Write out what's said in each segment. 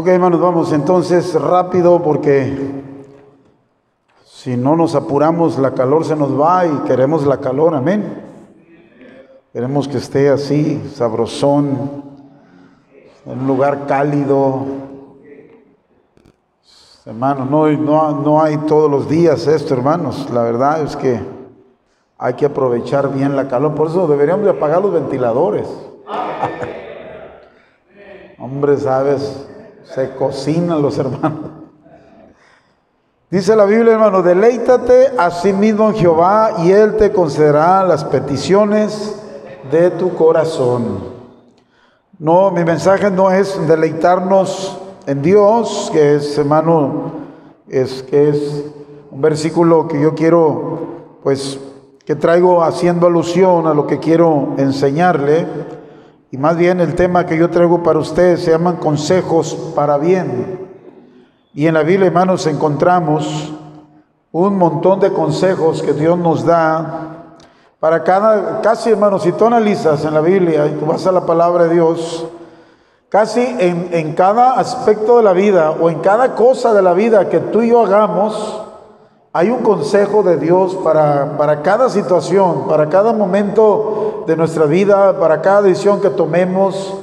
Ok, hermanos, vamos entonces rápido porque si no nos apuramos, la calor se nos va y queremos la calor, amén. Queremos que esté así, sabrosón, en un lugar cálido. Hermanos, no, no, no hay todos los días esto, hermanos. La verdad es que hay que aprovechar bien la calor. Por eso deberíamos de apagar los ventiladores. Hombre, sabes, se cocinan los hermanos. Dice la Biblia, hermano, deleítate a sí mismo en Jehová y Él te concederá las peticiones de tu corazón. No, mi mensaje no es deleitarnos en Dios, que es, hermano, es que es un versículo que yo quiero, pues, que traigo haciendo alusión a lo que quiero enseñarle. Y más bien el tema que yo traigo para ustedes se llaman consejos para bien. Y en la Biblia, hermanos, encontramos un montón de consejos que Dios nos da para cada, casi hermanos, si tú analizas en la Biblia y tú vas a la palabra de Dios, casi en, en cada aspecto de la vida o en cada cosa de la vida que tú y yo hagamos, hay un consejo de Dios para, para cada situación, para cada momento de nuestra vida, para cada decisión que tomemos,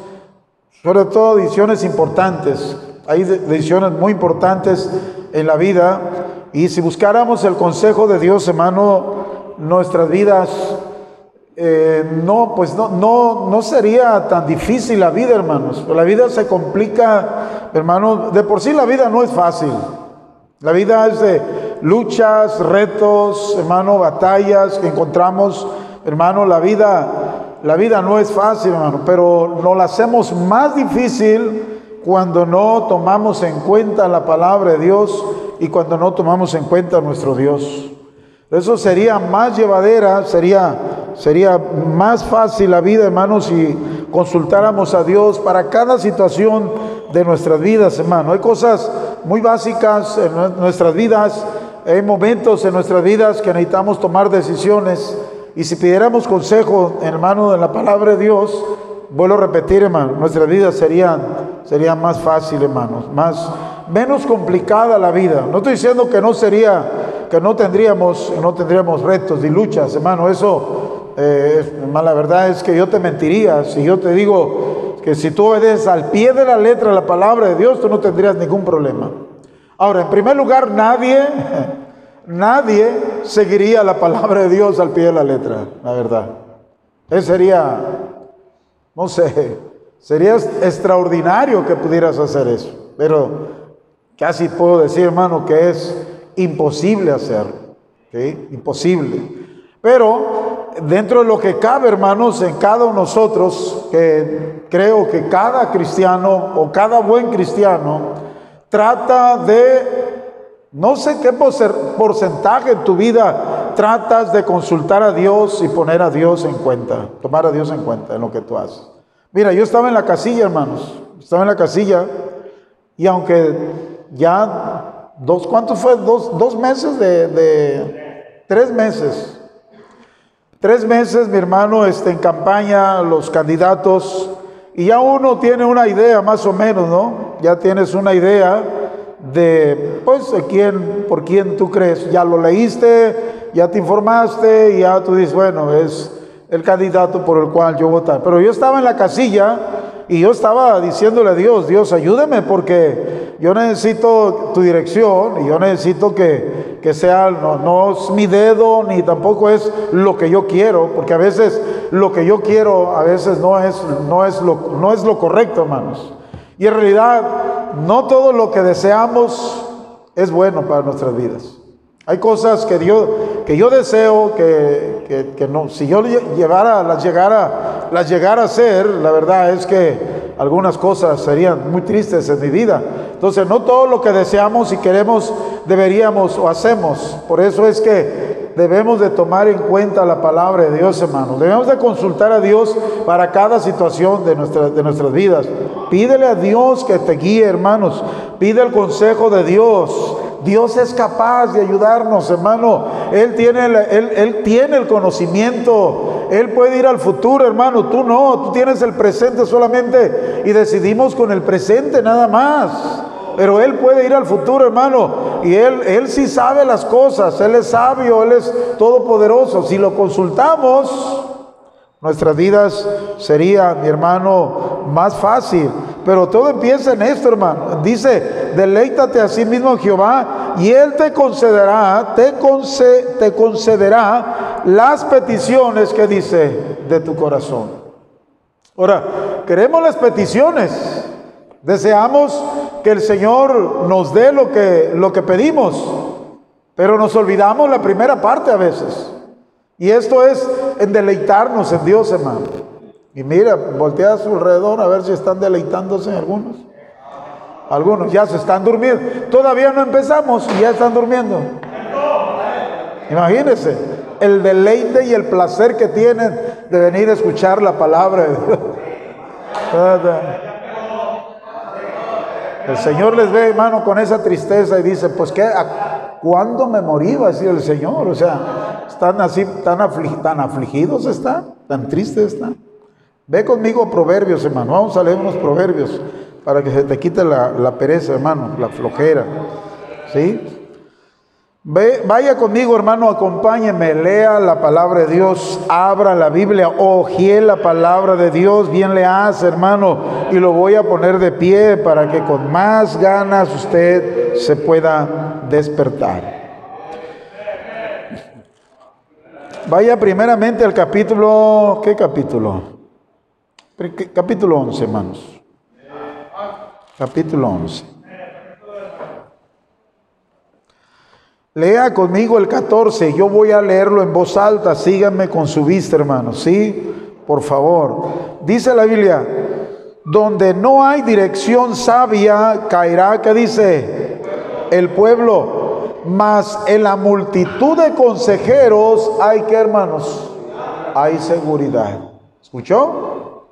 sobre todo decisiones importantes. Hay decisiones muy importantes en la vida y si buscáramos el consejo de Dios, hermano, nuestras vidas, eh, no, pues no, no, no sería tan difícil la vida, hermanos. La vida se complica, hermanos. De por sí la vida no es fácil. La vida es de luchas, retos, hermano, batallas que encontramos, hermano. La vida, la vida no es fácil, hermano, pero nos la hacemos más difícil cuando no tomamos en cuenta la palabra de Dios y cuando no tomamos en cuenta a nuestro Dios. Eso sería más llevadera, sería, sería más fácil la vida, hermanos, si consultáramos a Dios para cada situación de nuestras vidas, hermano. Hay cosas muy básicas en nuestras vidas, hay momentos en nuestras vidas que necesitamos tomar decisiones. Y si pidiéramos consejo, hermano, de la palabra de Dios, vuelvo a repetir, hermano, nuestras vidas serían, serían más fácil, hermanos, más, menos complicada la vida. No estoy diciendo que no sería que no tendríamos, no tendríamos retos y luchas, hermano. Eso, eh, la verdad es que yo te mentiría si yo te digo que si tú obedeces al pie de la letra la palabra de Dios, tú no tendrías ningún problema. Ahora, en primer lugar, nadie, nadie seguiría la palabra de Dios al pie de la letra, la verdad. Sería, no sé, sería extraordinario que pudieras hacer eso, pero casi puedo decir, hermano, que es imposible hacer, imposible. Pero dentro de lo que cabe, hermanos, en cada uno de nosotros, que creo que cada cristiano o cada buen cristiano trata de, no sé qué porcentaje en tu vida tratas de consultar a Dios y poner a Dios en cuenta, tomar a Dios en cuenta en lo que tú haces. Mira, yo estaba en la casilla, hermanos, estaba en la casilla y aunque ya dos, ¿cuánto fue? Dos, dos meses de, tres meses. Tres meses, mi hermano, este, en campaña, los candidatos, y ya uno tiene una idea más o menos, ¿no? Ya tienes una idea de, pues, quién, por quién tú crees. Ya lo leíste, ya te informaste, y ya tú dices, bueno, es el candidato por el cual yo votar. Pero yo estaba en la casilla y yo estaba diciéndole a Dios, Dios, ayúdeme porque yo necesito tu dirección y yo necesito que, que sea, no, no, es mi dedo ni tampoco es lo que yo quiero, porque a veces lo que yo quiero a veces no es, no es, lo, no es lo correcto, hermanos. Y en realidad no todo lo que deseamos es bueno para nuestras vidas. Hay cosas que, Dios, que yo deseo que, que, no, si yo llevara, las, llegara, las llegara a hacer, la verdad es que algunas cosas serían muy tristes en mi vida. Entonces, no todo lo que deseamos y queremos deberíamos o hacemos. Por eso es que debemos de tomar en cuenta la palabra de Dios, hermanos. Debemos de consultar a Dios para cada situación de, nuestra, de nuestras vidas. Pídele a Dios que te guíe, hermanos. Pide el consejo de Dios. Dios es capaz de ayudarnos, hermano, Él tiene, él, él tiene el conocimiento. Él puede ir al futuro, hermano. Tú no, tú tienes el presente solamente y decidimos con el presente nada más. Pero Él puede ir al futuro, hermano. Y Él, Él sí sabe las cosas. Él es sabio, Él es todopoderoso. Si lo consultamos, nuestras vidas sería, mi hermano, más fácil. Pero todo empieza en esto, hermano. Dice, deleítate a sí mismo Jehová y Él te concederá, te, te concederá las peticiones que dice de tu corazón. Ahora, queremos las peticiones. Deseamos que el Señor nos dé lo que, lo que pedimos, pero nos olvidamos la primera parte a veces. Y esto es en deleitarnos en Dios, hermano. Y mira, voltea a su alrededor a ver si están deleitándose algunos. Algunos ya se están durmiendo. Todavía no empezamos y ya están durmiendo. Imagínense el deleite y el placer que tienen de venir a escuchar la palabra de Dios. El Señor les ve, hermano, con esa tristeza y dice, pues ¿qué? ¿Cuándo me morí? Va a decir el Señor. O sea, están así, tan, tan afligidos están, tan tristes están. Ve conmigo Proverbios, hermano. Vamos a leer unos Proverbios para que se te quite la, la pereza, hermano, la flojera. ¿Sí? Vaya conmigo, hermano, acompáñeme, lea la palabra de Dios, abra la Biblia, ojie la palabra de Dios, bien le hace, hermano, y lo voy a poner de pie para que con más ganas usted se pueda despertar. Vaya primeramente al capítulo, ¿qué capítulo? Capítulo 11, hermanos. Capítulo 11. Lea conmigo el 14, yo voy a leerlo en voz alta, síganme con su vista, hermanos, ¿sí? Por favor. Dice la Biblia, donde no hay dirección sabia, caerá, ¿qué dice? El pueblo, mas en la multitud de consejeros hay que, hermanos, hay seguridad. ¿Escuchó?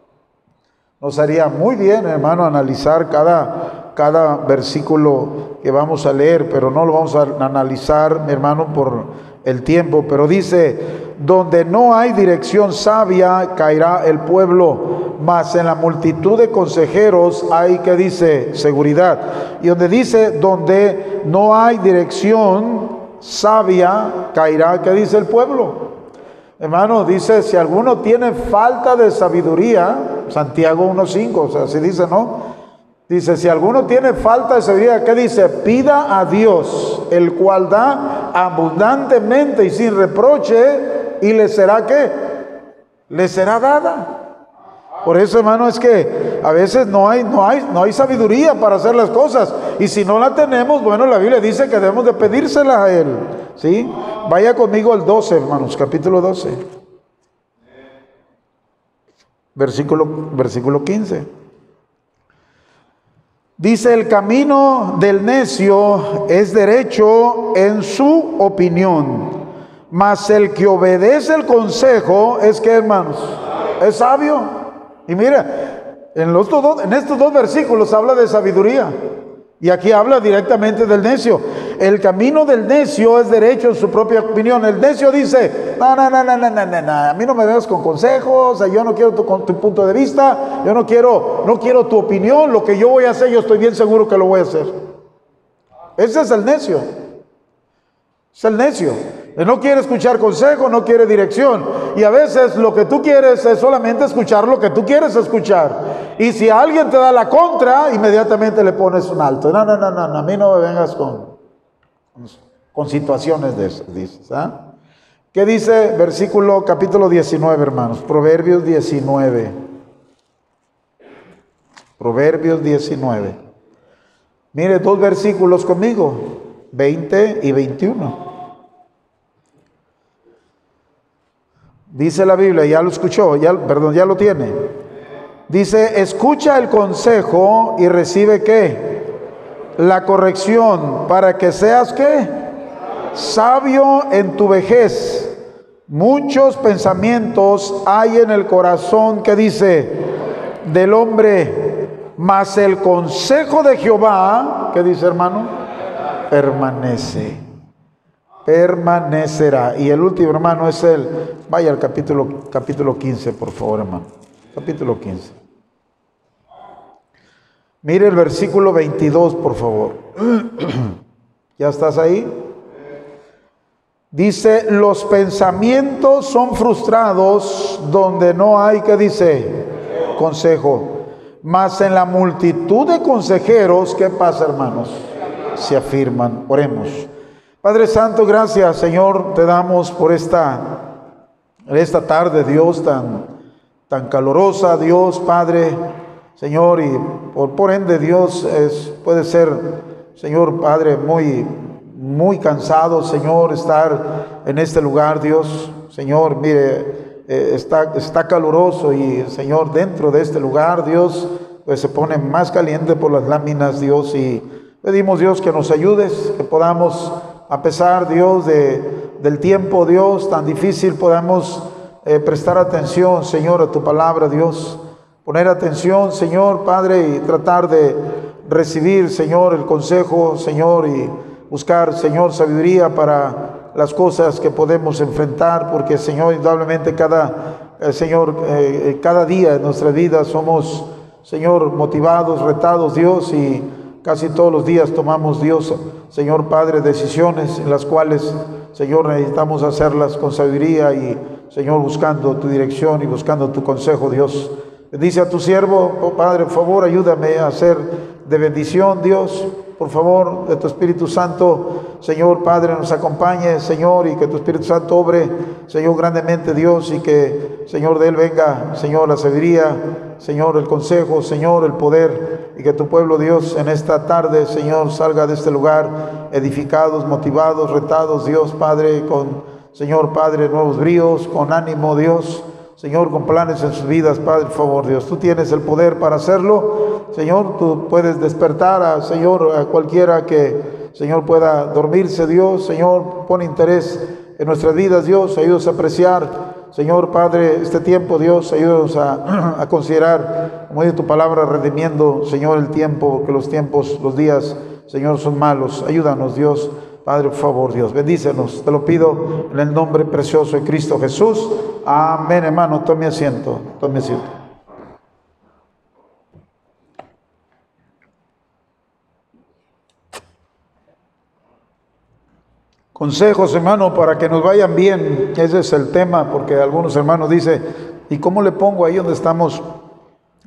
Nos haría muy bien, hermano, analizar cada cada versículo que vamos a leer, pero no lo vamos a analizar, mi hermano, por el tiempo. Pero dice, donde no hay dirección sabia, caerá el pueblo, mas en la multitud de consejeros hay que dice seguridad. Y donde dice, donde no hay dirección sabia, caerá, que dice el pueblo. Hermano, dice, si alguno tiene falta de sabiduría, Santiago 1.5, o sea, así dice, ¿no? Dice, si alguno tiene falta de sabiduría, ¿qué dice? Pida a Dios, el cual da abundantemente y sin reproche, y le será qué? Le será dada. Por eso, hermano, es que a veces no hay, no hay, no hay sabiduría para hacer las cosas. Y si no la tenemos, bueno, la Biblia dice que debemos de pedírsela a Él. ¿Sí? Vaya conmigo al 12, hermanos, capítulo 12. Versículo, versículo 15. Dice, el camino del necio es derecho en su opinión, mas el que obedece el consejo es que, hermanos, es sabio. Y mira, en, los en estos dos versículos habla de sabiduría. Y aquí habla directamente del necio. El camino del necio es derecho en su propia opinión. El necio dice, no, no, no, no, no, no, no, a mí no me veas con consejos, yo no quiero tu, tu punto de vista, yo no quiero, no quiero tu opinión, lo que yo voy a hacer, yo estoy bien seguro que lo voy a hacer. Ese es el necio. Es el necio. No quiere escuchar consejo, no quiere dirección. Y a veces lo que tú quieres es solamente escuchar lo que tú quieres escuchar. Y si alguien te da la contra, inmediatamente le pones un alto. No, no, no, no, a mí no me vengas con, con situaciones de eso, dices. ¿ah? ¿Qué dice versículo capítulo 19, hermanos? Proverbios 19. Proverbios 19. Mire dos versículos conmigo, 20 y 21. Dice la Biblia, ya lo escuchó, perdón, ya lo tiene. Dice, escucha el consejo y recibe qué? La corrección para que seas qué? Sabio en tu vejez. Muchos pensamientos hay en el corazón que dice del hombre, mas el consejo de Jehová, ¿qué dice hermano? Permanece. permanecerá. Y el último, hermano, es el, vaya al capítulo, capítulo 15, por favor, hermano. Capítulo 15. Mire el versículo 22, por favor. ¿Ya estás ahí? Dice, los pensamientos son frustrados donde no hay, que dice? Consejo. Mas en la multitud de consejeros, ¿qué pasa, hermanos? Se afirman. Oremos. Padre Santo, gracias, Señor, te damos por esta, esta tarde, Dios, tan, tan calurosa, Dios, Padre, Señor, y por, por ende, Dios, es, puede ser, Señor, Padre, muy, muy cansado, Señor, estar en este lugar, Dios. Señor, mire, eh, está, está caluroso y, Señor, dentro de este lugar, Dios, pues se pone más caliente por las láminas, Dios, y pedimos, Dios, que nos ayudes, que podamos a pesar, Dios, de, del tiempo, Dios, tan difícil, podamos eh, prestar atención, Señor, a tu palabra, Dios. Poner atención, Señor, Padre, y tratar de recibir, Señor, el consejo, Señor, y buscar, Señor, sabiduría para las cosas que podemos enfrentar, porque, Señor, indudablemente cada, eh, Señor, eh, cada día en nuestra vida somos, Señor, motivados, retados, Dios, y casi todos los días tomamos, Dios, Señor Padre, decisiones en las cuales, Señor, necesitamos hacerlas con sabiduría y, Señor, buscando tu dirección y buscando tu consejo, Dios. Dice a tu siervo, oh Padre, por favor, ayúdame a ser de bendición, Dios por favor, de tu Espíritu Santo, Señor Padre, nos acompañe, Señor, y que tu Espíritu Santo obre, Señor, grandemente, Dios, y que, Señor, de Él venga, Señor, la sabiduría, Señor, el consejo, Señor, el poder, y que tu pueblo, Dios, en esta tarde, Señor, salga de este lugar edificados, motivados, retados, Dios, Padre, con, Señor, Padre, nuevos bríos, con ánimo, Dios. Señor, con planes en sus vidas, Padre, por favor, Dios. Tú tienes el poder para hacerlo. Señor, tú puedes despertar a, Señor, a cualquiera que, Señor, pueda dormirse, Dios. Señor, pon interés en nuestras vidas, Dios. Ayúdanos a apreciar, Señor, Padre, este tiempo, Dios. Ayúdanos a, a considerar, como dice tu palabra, redimiendo, Señor, el tiempo, que los tiempos, los días, Señor, son malos. Ayúdanos, Dios. Padre, por favor, Dios, bendícenos. Te lo pido en el nombre precioso de Cristo Jesús. Amén, hermano. Tome asiento. Tome asiento. Consejos, hermano, para que nos vayan bien. Ese es el tema, porque algunos hermanos dicen, ¿y cómo le pongo ahí donde estamos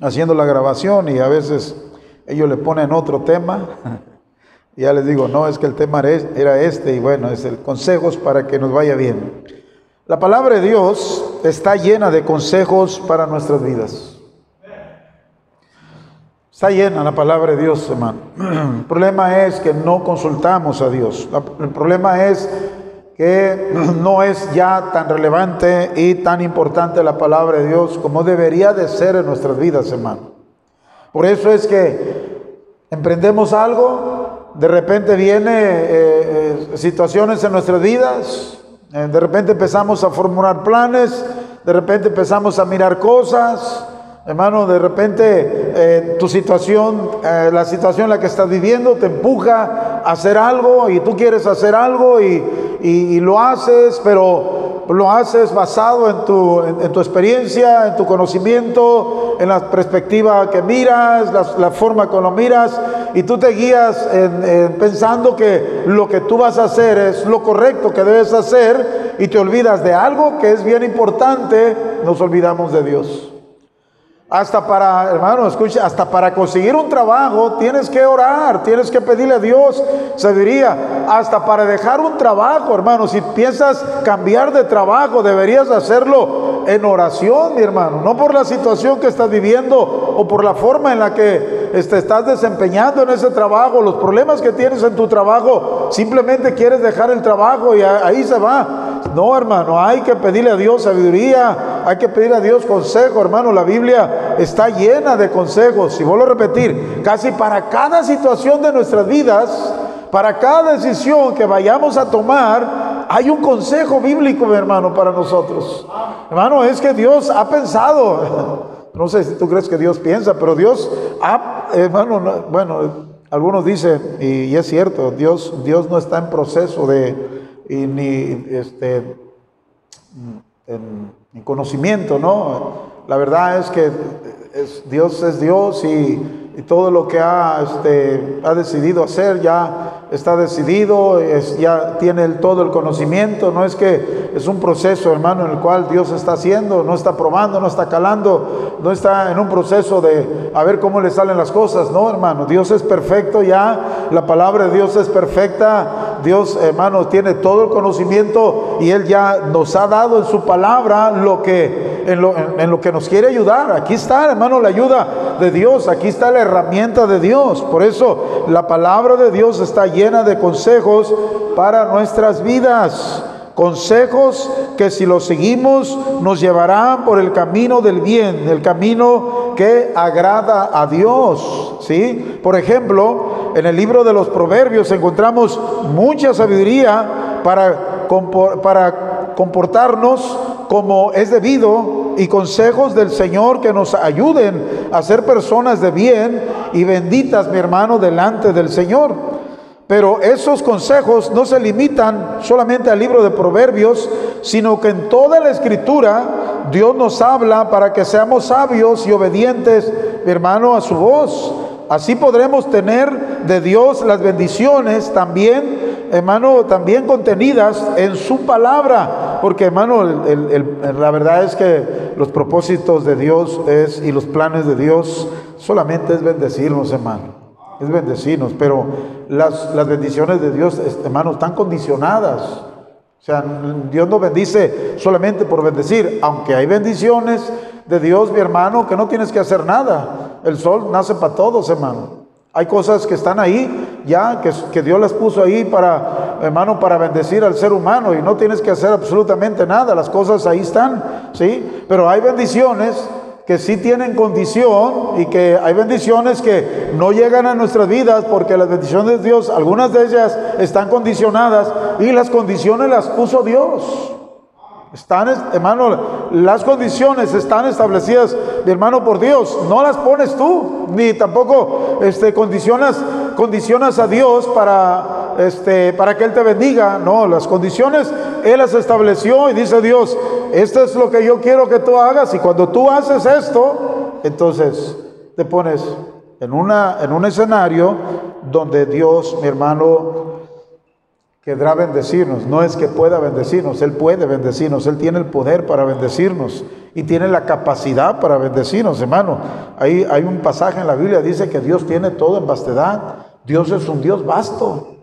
haciendo la grabación? Y a veces ellos le ponen otro tema. Ya les digo, no, es que el tema era este y bueno, es el consejos para que nos vaya bien. La palabra de Dios está llena de consejos para nuestras vidas. Está llena la palabra de Dios, hermano. El problema es que no consultamos a Dios. El problema es que no es ya tan relevante y tan importante la palabra de Dios como debería de ser en nuestras vidas, hermano. Por eso es que emprendemos algo, de repente viene eh, eh, situaciones en nuestras vidas, eh, de repente empezamos a formular planes, de repente empezamos a mirar cosas, hermano, de repente tu situación, la situación en la que estás viviendo te empuja a hacer algo y tú quieres hacer algo y, y lo haces, pero lo haces basado en tu, en, experiencia, en tu conocimiento, en la perspectiva que miras, la, forma como lo miras, y tú te guías pensando que lo que tú vas a hacer es lo correcto que debes hacer y te olvidas de algo que es bien importante, nos olvidamos de Dios. Hasta para, hermano, escucha, hasta para conseguir un trabajo tienes que orar, tienes que pedirle a Dios sabiduría. Hasta para dejar un trabajo, hermano, si piensas cambiar de trabajo, deberías hacerlo en oración, mi hermano. No por la situación que estás viviendo o por la forma en la que este, estás desempeñando en ese trabajo, los problemas que tienes en tu trabajo. Simplemente quieres dejar el trabajo y ahí se va. No, hermano, hay que pedirle a Dios sabiduría, hay que pedirle a Dios consejo, hermano. La Biblia está llena de consejos, y vuelvo a repetir, casi para cada situación de nuestras vidas, para cada decisión que vayamos a tomar, hay un consejo bíblico, mi hermano, para nosotros. Hermano, es que Dios ha pensado, no sé si tú crees que Dios piensa, pero Dios ha, hermano, bueno, algunos dicen, y, es cierto, Dios, Dios no está en proceso de, ni este, en, conocimiento, ¿no? La verdad es que Dios es Dios y, todo lo que ha, este, ha decidido hacer ya está decidido, es, ya tiene todo el conocimiento, no es que es un proceso, hermano, en el cual Dios está haciendo, no está probando, no está calando, no está en un proceso de a ver cómo le salen las cosas, no, hermano, Dios es perfecto ya, la palabra de Dios es perfecta, Dios, hermano, tiene todo el conocimiento y Él ya nos ha dado en su palabra lo que, en lo, en lo que nos quiere ayudar. Aquí está, hermano, la ayuda de Dios, aquí está la herramienta de Dios, por eso la palabra de Dios está llena de consejos para nuestras vidas. Consejos que si los seguimos nos llevarán por el camino del bien, el camino que agrada a Dios. ¿sí? Por ejemplo, en el libro de los Proverbios encontramos mucha sabiduría para, para comportarnos como es debido y consejos del Señor que nos ayuden a ser personas de bien y benditas, mi hermano, delante del Señor. Pero esos consejos no se limitan solamente al libro de Proverbios, sino que en toda la escritura Dios nos habla para que seamos sabios y obedientes, hermano, a su voz. Así podremos tener de Dios las bendiciones también, hermano, también contenidas en su palabra. Porque, hermano, la verdad es que los propósitos de Dios es, y los planes de Dios solamente es bendecirnos, hermano es bendecirnos, pero las, las bendiciones de Dios, hermanos, están condicionadas. O sea, Dios no bendice solamente por bendecir, aunque hay bendiciones de Dios, mi hermano, que no tienes que hacer nada. El sol nace para todos, hermano. Hay cosas que están ahí ya, que, Dios las puso ahí para, hermano, para bendecir al ser humano y no tienes que hacer absolutamente nada. Las cosas ahí están, ¿sí? Pero hay bendiciones que sí tienen condición y que hay bendiciones que no llegan a nuestras vidas porque las bendiciones de Dios, algunas de ellas están condicionadas y las condiciones las puso Dios. Están, hermano, las condiciones están establecidas, mi hermano, por Dios. No las pones tú, ni tampoco este, condicionas, condicionas a Dios para, este, para que Él te bendiga. No, las condiciones Él las estableció y dice Dios, esto es lo que yo quiero que tú hagas. Y cuando tú haces esto, entonces te pones en, una, en un escenario donde Dios, mi hermano, querrá bendecirnos. No es que pueda bendecirnos, Él puede bendecirnos, Él tiene el poder para bendecirnos y tiene la capacidad para bendecirnos, hermano. Ahí hay un pasaje en la Biblia, dice que Dios tiene todo en vastedad. Dios es un Dios vasto.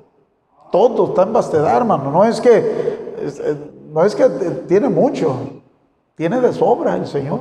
Todo está en vastedad, hermano. No es que, eh, no es que tiene mucho, tiene de sobra el Señor.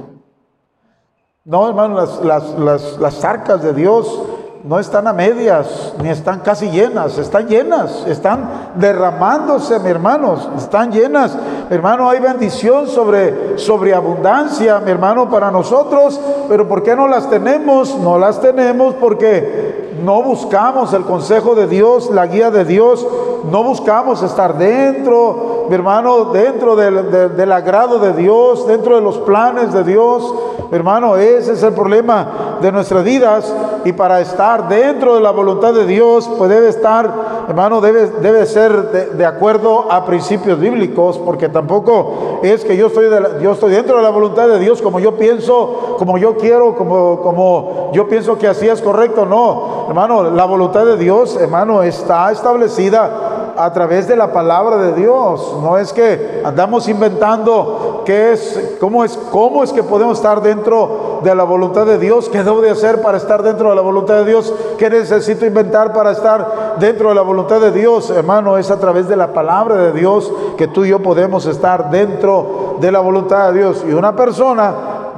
No, hermano, las, las, las, las arcas de Dios no están a medias, ni están casi llenas, están llenas, están derramándose, mi hermanos, están llenas. Mi hermano, hay bendición sobre, sobre abundancia, mi hermano, para nosotros, pero ¿por qué no las tenemos? No las tenemos porque no buscamos el consejo de Dios, la guía de Dios, no buscamos estar dentro, hermano, dentro del, del agrado de Dios, dentro de los planes de Dios. Hermano, ese es el problema de nuestras vidas y para estar dentro de la voluntad de Dios, pues debe estar, hermano, debe, debe ser de, acuerdo a principios bíblicos, porque tampoco es que yo estoy, de yo estoy dentro de la voluntad de Dios como yo pienso, como yo quiero, como, como yo pienso que así es correcto. No, hermano, la voluntad de Dios, hermano, está establecida a través de la palabra de Dios. No es que andamos inventando qué es, cómo es, cómo es que podemos estar dentro de la voluntad de Dios, qué debo de hacer para estar dentro de la voluntad de Dios, qué necesito inventar para estar dentro de la voluntad de Dios. Hermano, es a través de la palabra de Dios que tú y yo podemos estar dentro de la voluntad de Dios. Y una persona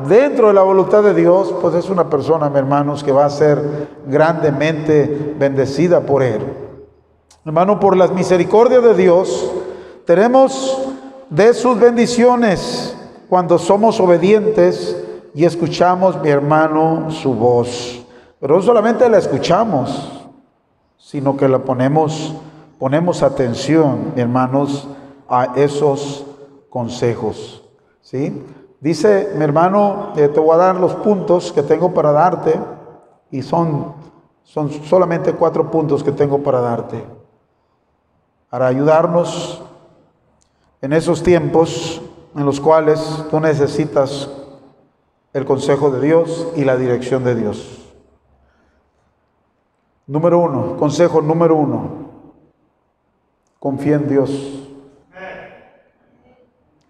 dentro de la voluntad de Dios, pues es una persona, hermanos, que va a ser grandemente bendecida por Él. Hermano, por las misericordias de Dios, tenemos de sus bendiciones cuando somos obedientes y escuchamos, mi hermano, su voz. Pero no solamente la escuchamos, sino que la ponemos, ponemos atención, hermanos, a esos consejos. ¿Sí? Dice mi hermano, eh, te voy a dar los puntos que tengo para darte, y son, son solamente cuatro puntos que tengo para darte para ayudarnos en esos tiempos en los cuales tú necesitas el consejo de Dios y la dirección de Dios. Número uno, consejo número uno, confía en Dios.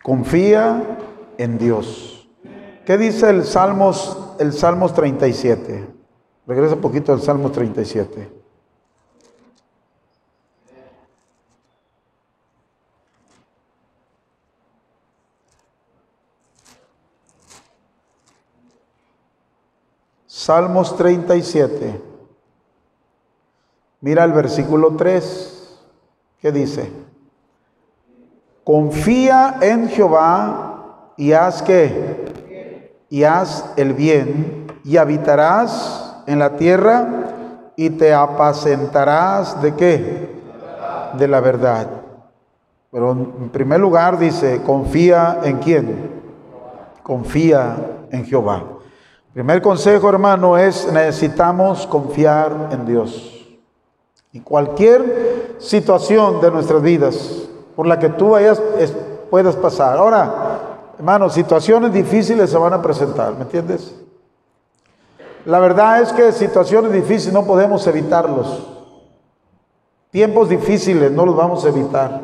Confía en Dios. ¿Qué dice el Salmos, el Salmos 37? Regresa un poquito al Salmos 37. Salmos 37. Mira el versículo 3. ¿Qué dice? Confía en Jehová y haz que y haz el bien y habitarás en la tierra y te apacentarás de qué? De la verdad. Pero en primer lugar dice, confía en quién? Confía en Jehová. Primer consejo, hermano, es necesitamos confiar en Dios. Y cualquier situación de nuestras vidas por la que tú vayas, puedas pasar. Ahora, hermano, situaciones difíciles se van a presentar, ¿me entiendes? La verdad es que situaciones difíciles no podemos evitarlos. Tiempos difíciles no los vamos a evitar.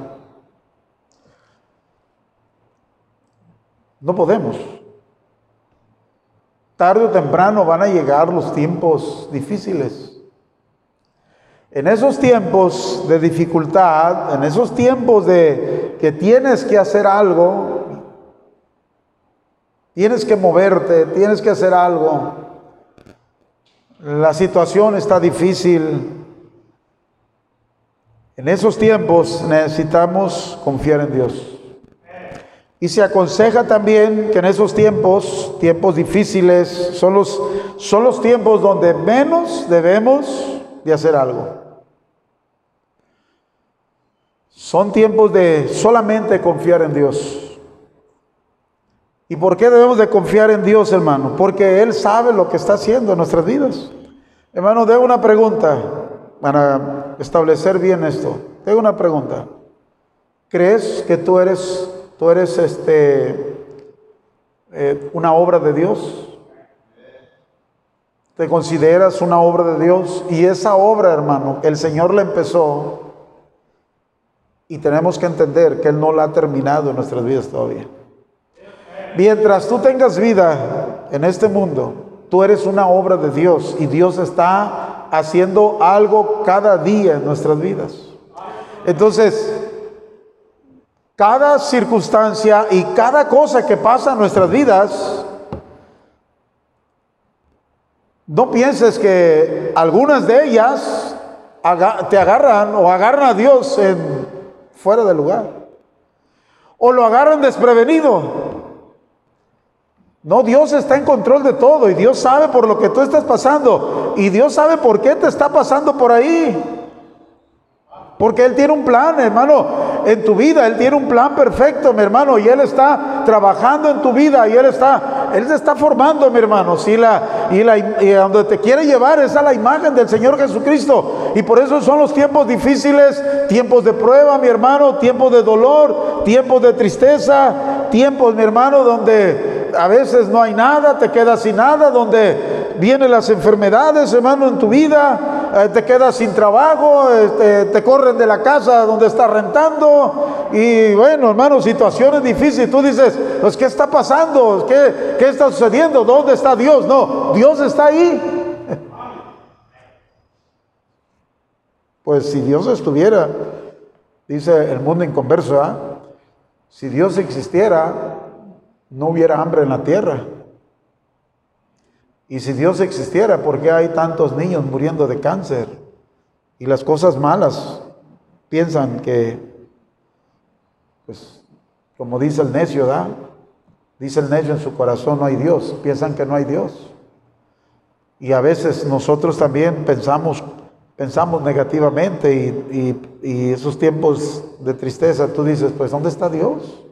No podemos tarde o temprano van a llegar los tiempos difíciles. En esos tiempos de dificultad, en esos tiempos de que tienes que hacer algo, tienes que moverte, tienes que hacer algo, la situación está difícil. En esos tiempos necesitamos confiar en Dios. Y se aconseja también que en esos tiempos, tiempos difíciles, son los, son los tiempos donde menos debemos de hacer algo. Son tiempos de solamente confiar en Dios. ¿Y por qué debemos de confiar en Dios, hermano? Porque Él sabe lo que está haciendo en nuestras vidas. Hermano, tengo una pregunta para establecer bien esto. Tengo una pregunta. ¿Crees que tú eres Tú eres este, eh, una obra de Dios. Te consideras una obra de Dios. Y esa obra, hermano, el Señor la empezó. Y tenemos que entender que Él no la ha terminado en nuestras vidas todavía. Mientras tú tengas vida en este mundo, tú eres una obra de Dios y Dios está haciendo algo cada día en nuestras vidas. Entonces, cada circunstancia y cada cosa que pasa en nuestras vidas, no pienses que algunas de ellas te agarran o agarran a Dios en, fuera del lugar. O lo agarran desprevenido. No, Dios está en control de todo y Dios sabe por lo que tú estás pasando y Dios sabe por qué te está pasando por ahí. Porque Él tiene un plan, hermano, en tu vida. Él tiene un plan perfecto, mi hermano. Y Él está trabajando en tu vida. Y Él está, Él te está formando, mi hermano. Sí, la, y, la, y donde te quiere llevar es a la imagen del Señor Jesucristo. Y por eso son los tiempos difíciles, tiempos de prueba, mi hermano, tiempos de dolor, tiempos de tristeza, tiempos, mi hermano, donde a veces no hay nada, te quedas sin nada, donde vienen las enfermedades, hermano, en tu vida, te quedas sin trabajo, este, te corren de la casa donde estás rentando y bueno, hermano, situaciones difíciles. Tú dices, pues, ¿qué está pasando? ¿Qué, ¿Qué está sucediendo? ¿Dónde está Dios? No, Dios está ahí. Pues si Dios estuviera, dice el mundo inconverso, ¿ah? si Dios existiera, no hubiera hambre en la tierra. Y si Dios existiera, ¿por qué hay tantos niños muriendo de cáncer? Y las cosas malas piensan que, pues, como dice el necio, ¿da? Dice el necio en su corazón, no hay Dios. Piensan que no hay Dios. Y a veces nosotros también pensamos, pensamos negativamente y, y esos tiempos de tristeza, tú dices, pues, ¿dónde está Dios?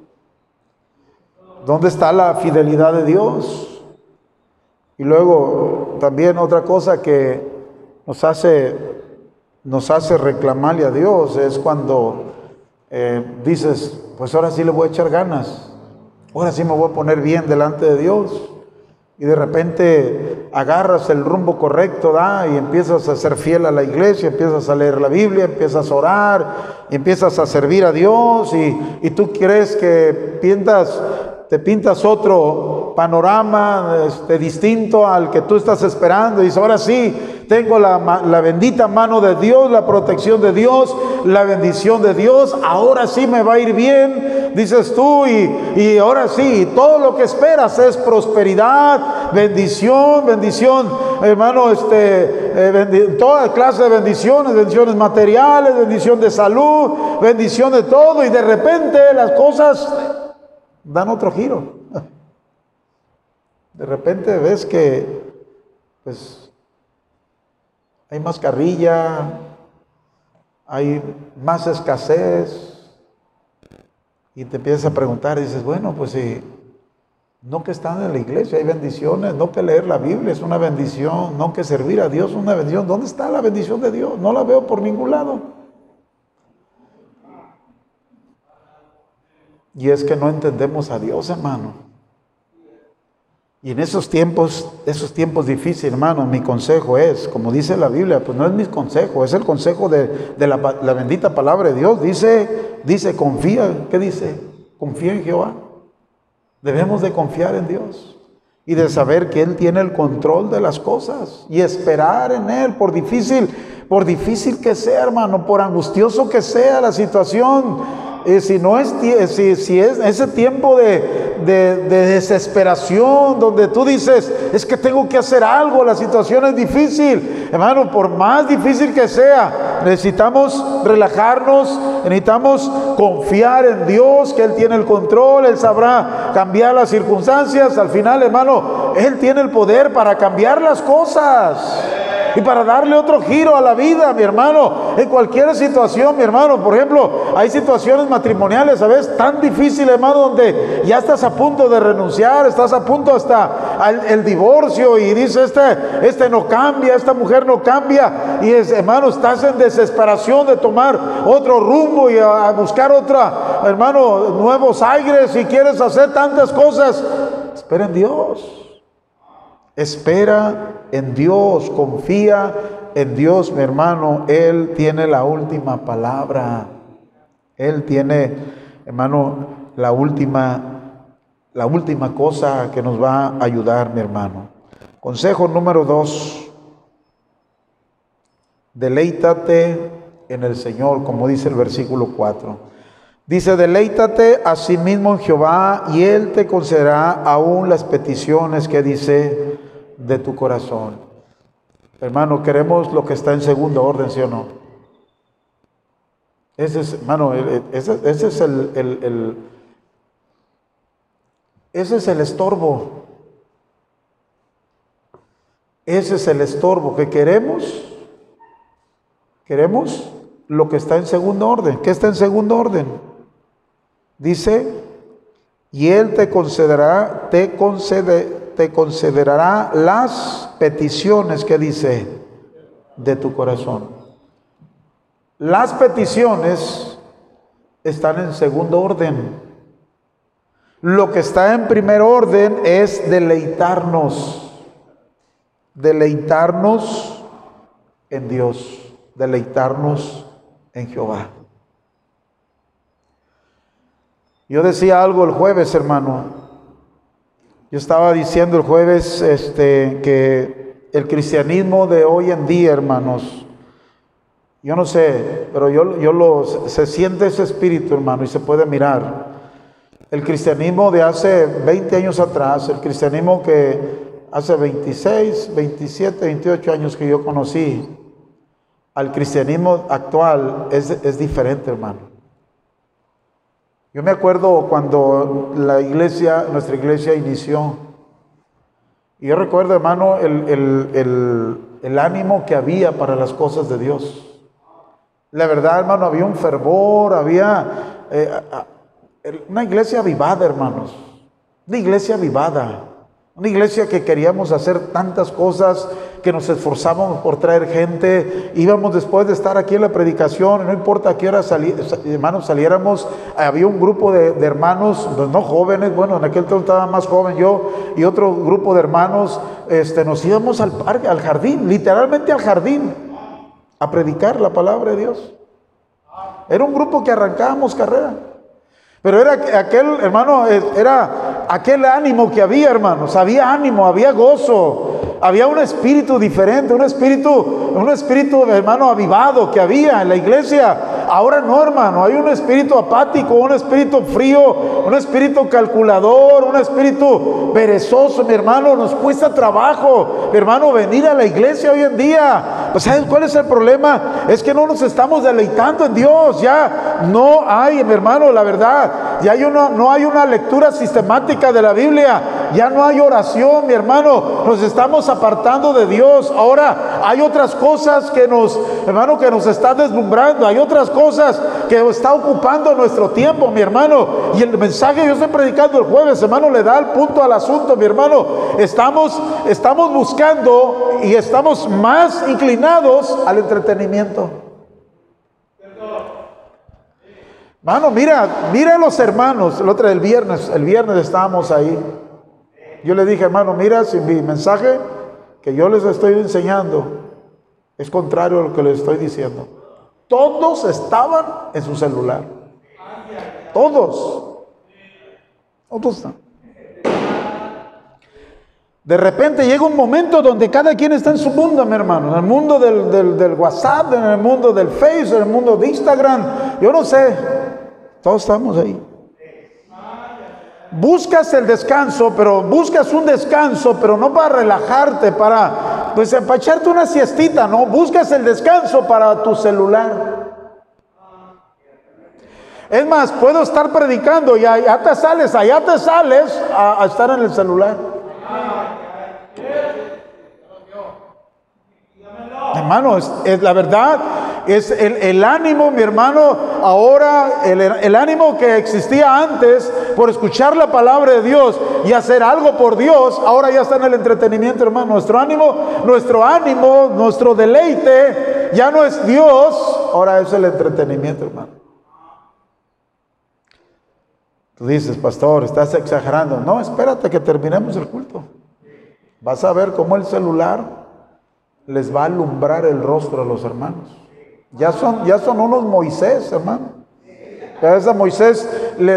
¿Dónde está la fidelidad de Dios? Y luego también otra cosa que nos hace, nos hace reclamarle a Dios es cuando eh, dices, pues ahora sí le voy a echar ganas, ahora sí me voy a poner bien delante de Dios. Y de repente agarras el rumbo correcto, ¿da? Y empiezas a ser fiel a la iglesia, empiezas a leer la Biblia, empiezas a orar, empiezas a servir a Dios y, y tú crees que pintas te pintas otro panorama este, distinto al que tú estás esperando. Y ahora sí, tengo la, bendita mano de Dios, la protección de Dios, la bendición de Dios. Ahora sí me va a ir bien, dices tú. Y, y ahora sí, todo lo que esperas es prosperidad, bendición, bendición, hermano, este, eh, toda clase de bendiciones, bendiciones materiales, bendición de salud, bendición de todo. Y de repente las cosas dan otro giro. De repente ves que, pues, hay más carrilla, hay más escasez, y te empiezas a preguntar y dices, bueno, pues si no que están en la iglesia hay bendiciones, no que leer la Biblia es una bendición, no que servir a Dios es una bendición. ¿Dónde está la bendición de Dios? No la veo por ningún lado. Y es que no entendemos a Dios, hermano. Y en esos tiempos, esos tiempos difíciles, hermano, mi consejo es, como dice la Biblia, pues no es mi consejo, es el consejo de, la, la, bendita palabra de Dios. Dice, dice, confía, ¿qué dice? Confía en Jehová. Debemos de confiar en Dios y de saber que Él tiene el control de las cosas y esperar en Él, por difícil, por difícil que sea, hermano, por angustioso que sea la situación si no es, si, si es ese tiempo de, de, desesperación, donde tú dices, es que tengo que hacer algo, la situación es difícil, hermano, por más difícil que sea, necesitamos relajarnos, necesitamos confiar en Dios, que Él tiene el control, Él sabrá cambiar las circunstancias, al final, hermano, Él tiene el poder para cambiar las cosas y para darle otro giro a la vida, mi hermano, en cualquier situación, mi hermano. Por ejemplo, hay situaciones matrimoniales, ¿sabes? Tan difíciles, hermano, donde ya estás a punto de renunciar, estás a punto hasta el, divorcio y dice, este, este no cambia, esta mujer no cambia. Y es, hermano, estás en desesperación de tomar otro rumbo y a, a buscar otra, hermano, nuevos aires y quieres hacer tantas cosas. Espera en Dios. Espera en Dios, confía en Dios, mi hermano. Él tiene la última palabra. Él tiene, hermano, la última, la última cosa que nos va a ayudar, mi hermano. Consejo número dos. Deleítate en el Señor, como dice el versículo 4. Dice, deleítate a sí mismo en Jehová y Él te concederá aún las peticiones que dice de tu corazón. Hermano, queremos lo que está en segundo orden, ¿sí o no? Ese es, hermano, ese, es el, el, ese es el estorbo. Ese es el estorbo que queremos. Queremos lo que está en segundo orden. ¿Qué está en segundo orden? Dice, y Él te concederá, te concede, te considerará las peticiones que dice de tu corazón. Las peticiones están en segundo orden. Lo que está en primer orden es deleitarnos, deleitarnos en Dios, deleitarnos en Jehová. Yo decía algo el jueves, hermano, yo estaba diciendo el jueves este, que el cristianismo de hoy en día, hermanos, yo no sé, pero yo, yo lo, se siente ese espíritu, hermano, y se puede mirar. El cristianismo de hace 20 años atrás, el cristianismo que hace 26, 27, 28 años que yo conocí, al cristianismo actual es, es diferente, hermano. Yo me acuerdo cuando la iglesia, nuestra iglesia inició, y yo recuerdo, hermano, el, ánimo que había para las cosas de Dios. La verdad, hermano, había un fervor, había eh, una iglesia vivada, hermanos. Una iglesia vivada. Una iglesia que queríamos hacer tantas cosas que nos esforzábamos por traer gente, íbamos después de estar aquí en la predicación, no importa a qué hora hermanos saliéramos, había un grupo de, hermanos, pues no jóvenes, bueno, en aquel tiempo estaba más joven yo y otro grupo de hermanos, este, nos íbamos al parque, al jardín, literalmente al jardín, a predicar la palabra de Dios. Era un grupo que arrancábamos carrera. Pero era aquel, hermano, era aquel ánimo que había, hermanos. Había ánimo, había gozo, había un espíritu diferente, un espíritu, un espíritu, hermano, avivado que había en la iglesia. Ahora no, hermano, hay un espíritu apático, un espíritu frío, un espíritu calculador, un espíritu perezoso, mi hermano. Nos cuesta trabajo, mi hermano, venir a la iglesia hoy en día. Pues, ¿sabes cuál es el problema? Es que no nos estamos deleitando en Dios. Ya no hay, mi hermano, la verdad. Ya hay uno, no hay una lectura sistemática de la Biblia. Ya no hay oración, mi hermano. Nos estamos apartando de Dios. Ahora hay otras cosas que nos, hermano, que nos está deslumbrando. Hay otras cosas que está ocupando nuestro tiempo, mi hermano. Y el mensaje yo estoy predicando el jueves, hermano, le da el punto al asunto, mi hermano. Estamos, estamos buscando y estamos más inclinados al entretenimiento. Hermano, mira, mira los hermanos. El otro el viernes, el viernes estábamos ahí. Yo le dije, hermano, mira, si mi mensaje que yo les estoy enseñando es contrario a lo que les estoy diciendo. Todos estaban en su celular. Todos. Todos De repente llega un momento donde cada quien está en su mundo, mi hermano. En el mundo del, WhatsApp, en el mundo del Facebook, en el mundo de Instagram. Yo no sé. Todos estamos ahí. Buscas el descanso, pero buscas un descanso, pero no para relajarte, para pues una siestita, no, buscas el descanso para tu celular. Es más, puedo estar predicando y allá te sales, allá te sales a estar en el celular. Hermano, es, la verdad, es el, ánimo, mi hermano, ahora, el, ánimo que existía antes por escuchar la palabra de Dios y hacer algo por Dios, ahora ya está en el entretenimiento, hermano. Nuestro ánimo, nuestro ánimo, nuestro deleite, ya no es Dios, ahora es el entretenimiento, hermano. Tú dices, pastor, estás exagerando. No, espérate que terminemos el culto. Vas a ver cómo el celular les va a alumbrar el rostro a los hermanos. Ya son, ya son unos Moisés, hermano. A veces Moisés le,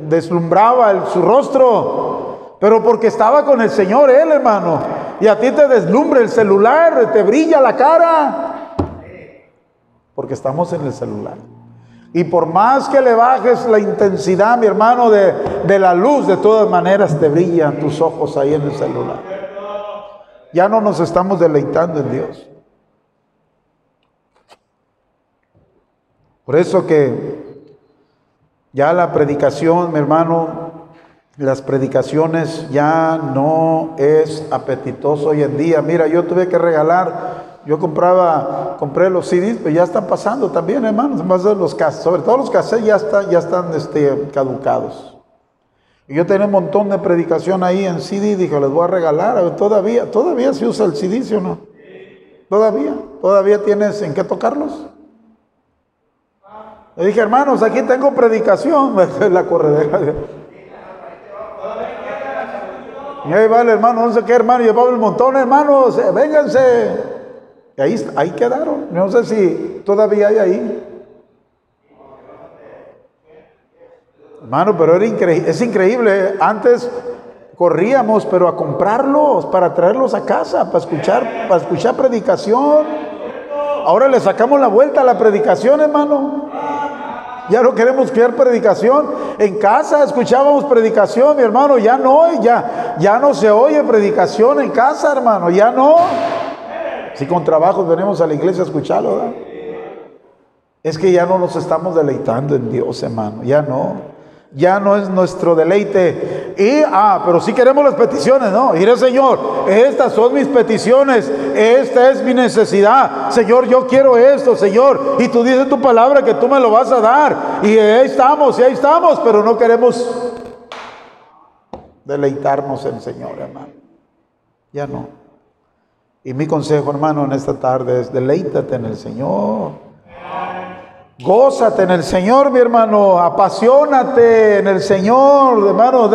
deslumbraba su rostro, pero porque estaba con el Señor él, hermano. Y a ti te deslumbra el celular, te brilla la cara, porque estamos en el celular. Y por más que le bajes la intensidad, mi hermano, de, de la luz, de todas maneras te brillan tus ojos ahí en el celular. Ya no nos estamos deleitando en Dios. Por eso que ya la predicación, mi hermano, las predicaciones ya no es apetitoso hoy en día. Mira, yo tuve que regalar, yo compraba, compré los CDs, pero ya están pasando también, hermanos, más de los sobre todo los cassettes ya están, ya están este, caducados. Y yo tenía un montón de predicación ahí en CD, dije, les voy a regalar, todavía, todavía se usa el CD, ¿sí o no? Todavía, todavía tienes en qué tocarlos. Le dije, hermanos, aquí tengo predicación, la corredera. Y ahí vale, hermano, no sé qué, hermano, llevaba el montón, hermanos, vénganse. Y ahí, ahí quedaron. No sé si todavía hay ahí. Hermano, pero es increíble. Antes corríamos, pero a comprarlos, para traerlos a casa, para escuchar, para escuchar predicación. Ahora le sacamos la vuelta a la predicación, hermano. Ya no queremos escuchar predicación. En casa escuchábamos predicación, mi hermano. Ya no, ya, ya no se oye predicación en casa, hermano. Ya no. Si con trabajo venimos a la iglesia a escucharlo, Es que ya no nos estamos deleitando en Dios, hermano. Ya no ya no es nuestro deleite. Y, ah, pero si queremos las peticiones, ¿no? Mire, Señor, estas son mis peticiones, esta es mi necesidad. Señor, yo quiero esto, Señor. Y tú dices tu palabra que tú me lo vas a dar. Y ahí estamos, y ahí estamos, pero no queremos deleitarnos en el Señor, hermano. Ya no. Y mi consejo, hermano, en esta tarde es deleítate en el Señor. Gózate en el Señor, mi hermano. Apasionate en el Señor, hermano.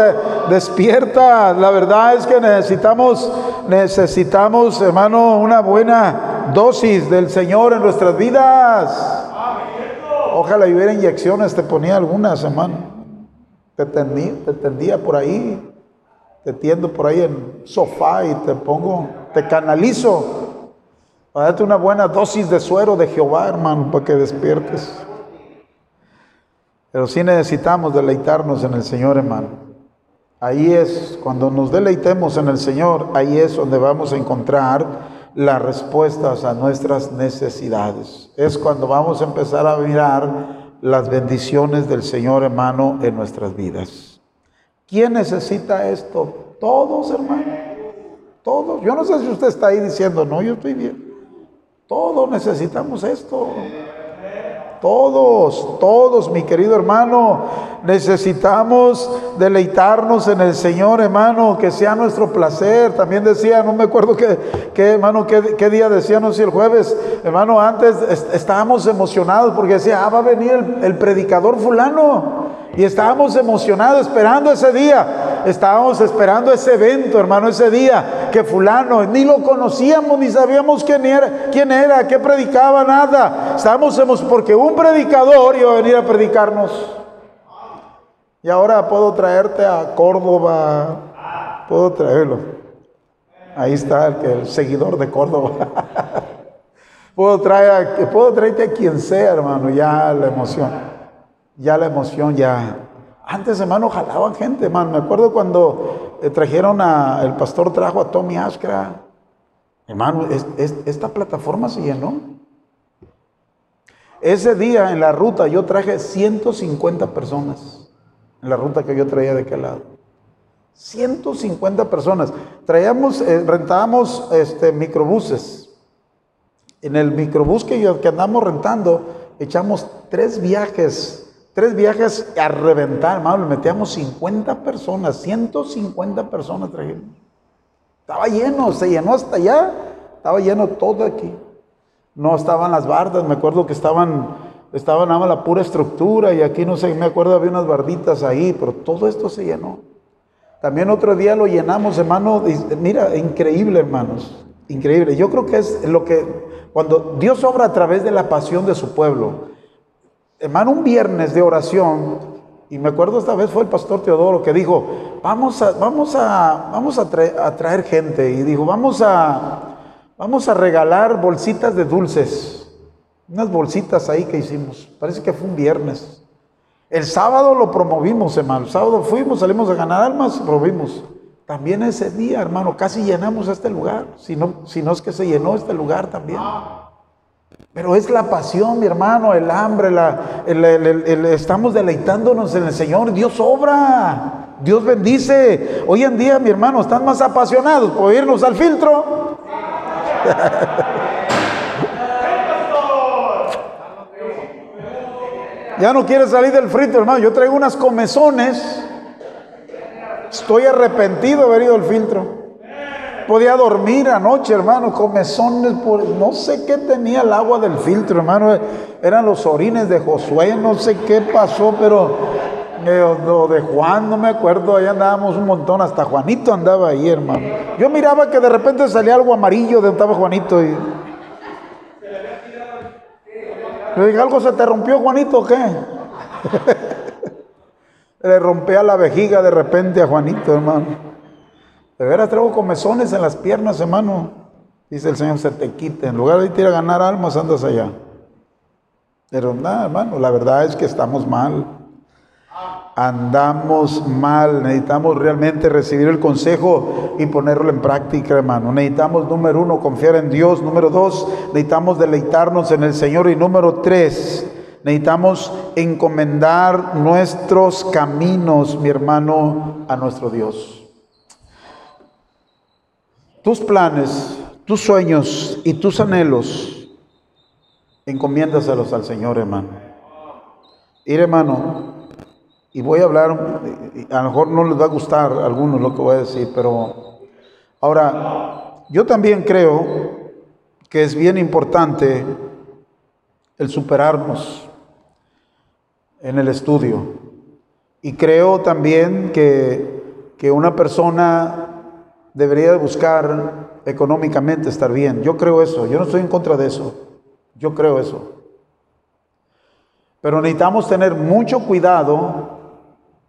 despierta. La verdad es que necesitamos, necesitamos, hermano, una buena dosis del Señor en nuestras vidas. Ojalá hubiera inyecciones, te ponía algunas, hermano. Te tendía, te tendía por ahí, te tiendo por ahí en sofá y te pongo, te canalizo para darte una buena dosis de suero de Jehová, hermano, para que despiertes. Pero sí necesitamos deleitarnos en el Señor, hermano. Ahí es, cuando nos deleitemos en el Señor, ahí es donde vamos a encontrar las respuestas a nuestras necesidades. Es cuando vamos a empezar a mirar las bendiciones del Señor, hermano, en nuestras vidas. ¿Quién necesita esto? Todos, hermano. Todos. Yo no sé si usted está ahí diciendo, no, yo estoy bien. Todos necesitamos esto. Todos, todos, mi querido hermano, necesitamos deleitarnos en el Señor, hermano, que sea nuestro placer. También decía, no me acuerdo qué, hermano, qué, día decía, no sé, el jueves, hermano, antes estábamos emocionados porque decía, ah, va a venir el, el predicador fulano. Y estábamos emocionados esperando ese día. Estábamos esperando ese evento, hermano, ese día que fulano, ni lo conocíamos, ni sabíamos quién era, quién era, qué predicaba, nada. Estábamos porque un predicador iba a venir a predicarnos. Y ahora puedo traerte a Córdoba, puedo traerlo. Ahí está el, seguidor de Córdoba. puedo, traer, puedo traerte a quien sea, hermano, ya la emoción ya la emoción ya. Antes, hermano, jalaban gente, hermano. Me acuerdo cuando eh, trajeron a, el pastor trajo a Tommy Ashkra. Hermano, esta plataforma se llenó. Ese día en la ruta yo traje 150 personas. En la ruta que yo traía de aquel lado. 150 personas. Traíamos, eh, rentábamos este, microbuses. En el microbús que, que andamos rentando, echamos tres viajes Tres viajes a reventar, hermano, metíamos 50 personas, 150 personas trajimos. Estaba lleno, se llenó hasta allá, estaba lleno todo aquí. No estaban las bardas, me acuerdo que estaban, estaban nada más la pura estructura y aquí no sé, me acuerdo había unas barditas ahí, pero todo esto se llenó. También otro día lo llenamos, hermano, mira, increíble, hermanos, increíble. Yo creo que es lo que, cuando Dios obra a través de la pasión de su pueblo, hermano, un viernes de oración, y me acuerdo esta vez fue el pastor Teodoro que dijo, vamos a, vamos a, vamos a, traer, gente, y dijo, vamos a, vamos a regalar bolsitas de dulces, unas bolsitas ahí que hicimos, parece que fue un viernes. El sábado lo promovimos, hermano, el sábado fuimos, salimos a ganar almas, promovimos. También ese día, hermano, casi llenamos este lugar, si no, es que se llenó este lugar también. Pero es la pasión, mi hermano, el hambre, la, estamos deleitándonos en el Señor. Dios obra, Dios bendice. Hoy en día, mi hermano, están más apasionados por irnos al filtro. ya no quiere salir del frito, hermano. Yo traigo unas comezones. Estoy arrepentido de haber ido al filtro podía dormir anoche, hermano, comezones, por, no sé qué tenía el agua del filtro, hermano, eran los orines de Josué, no sé qué pasó, pero eh, lo de Juan, no me acuerdo, ahí andábamos un montón, hasta Juanito andaba ahí, hermano. Yo miraba que de repente salía algo amarillo de donde estaba Juanito y... Le dije, ¿algo se te rompió, Juanito, qué? Le rompía la vejiga de repente a Juanito, hermano. De veras traigo comezones en las piernas, hermano. Dice el Señor, se te quite. En lugar de ir a ganar almas, andas allá. Pero nada, hermano, la verdad es que estamos mal. Andamos mal. Necesitamos realmente recibir el consejo y ponerlo en práctica, hermano. Necesitamos, número uno, confiar en Dios. Número dos, necesitamos deleitarnos en el Señor. Y número tres, necesitamos encomendar nuestros caminos, mi hermano, a nuestro Dios tus planes, tus sueños y tus anhelos, encomiéndaselos al Señor, hermano. Ir, hermano, y voy a hablar, a lo mejor no les va a gustar a algunos lo que voy a decir, pero ahora, yo también creo que es bien importante el superarnos en el estudio. Y creo también que, que una persona debería buscar económicamente estar bien. Yo creo eso, yo no estoy en contra de eso. Yo creo eso. Pero necesitamos tener mucho cuidado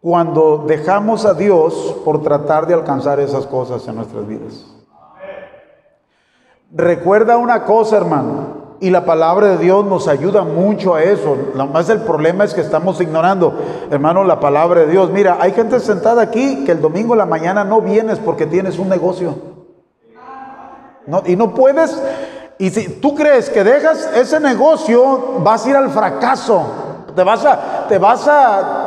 cuando dejamos a Dios por tratar de alcanzar esas cosas en nuestras vidas. Recuerda una cosa, hermano, y la palabra de Dios nos ayuda mucho a eso. Lo más el problema es que estamos ignorando, hermano, la palabra de Dios. Mira, hay gente sentada aquí que el domingo en la mañana no vienes porque tienes un negocio. No, y no puedes, y si tú crees que dejas ese negocio, vas a ir al fracaso. Te vas a, te vas a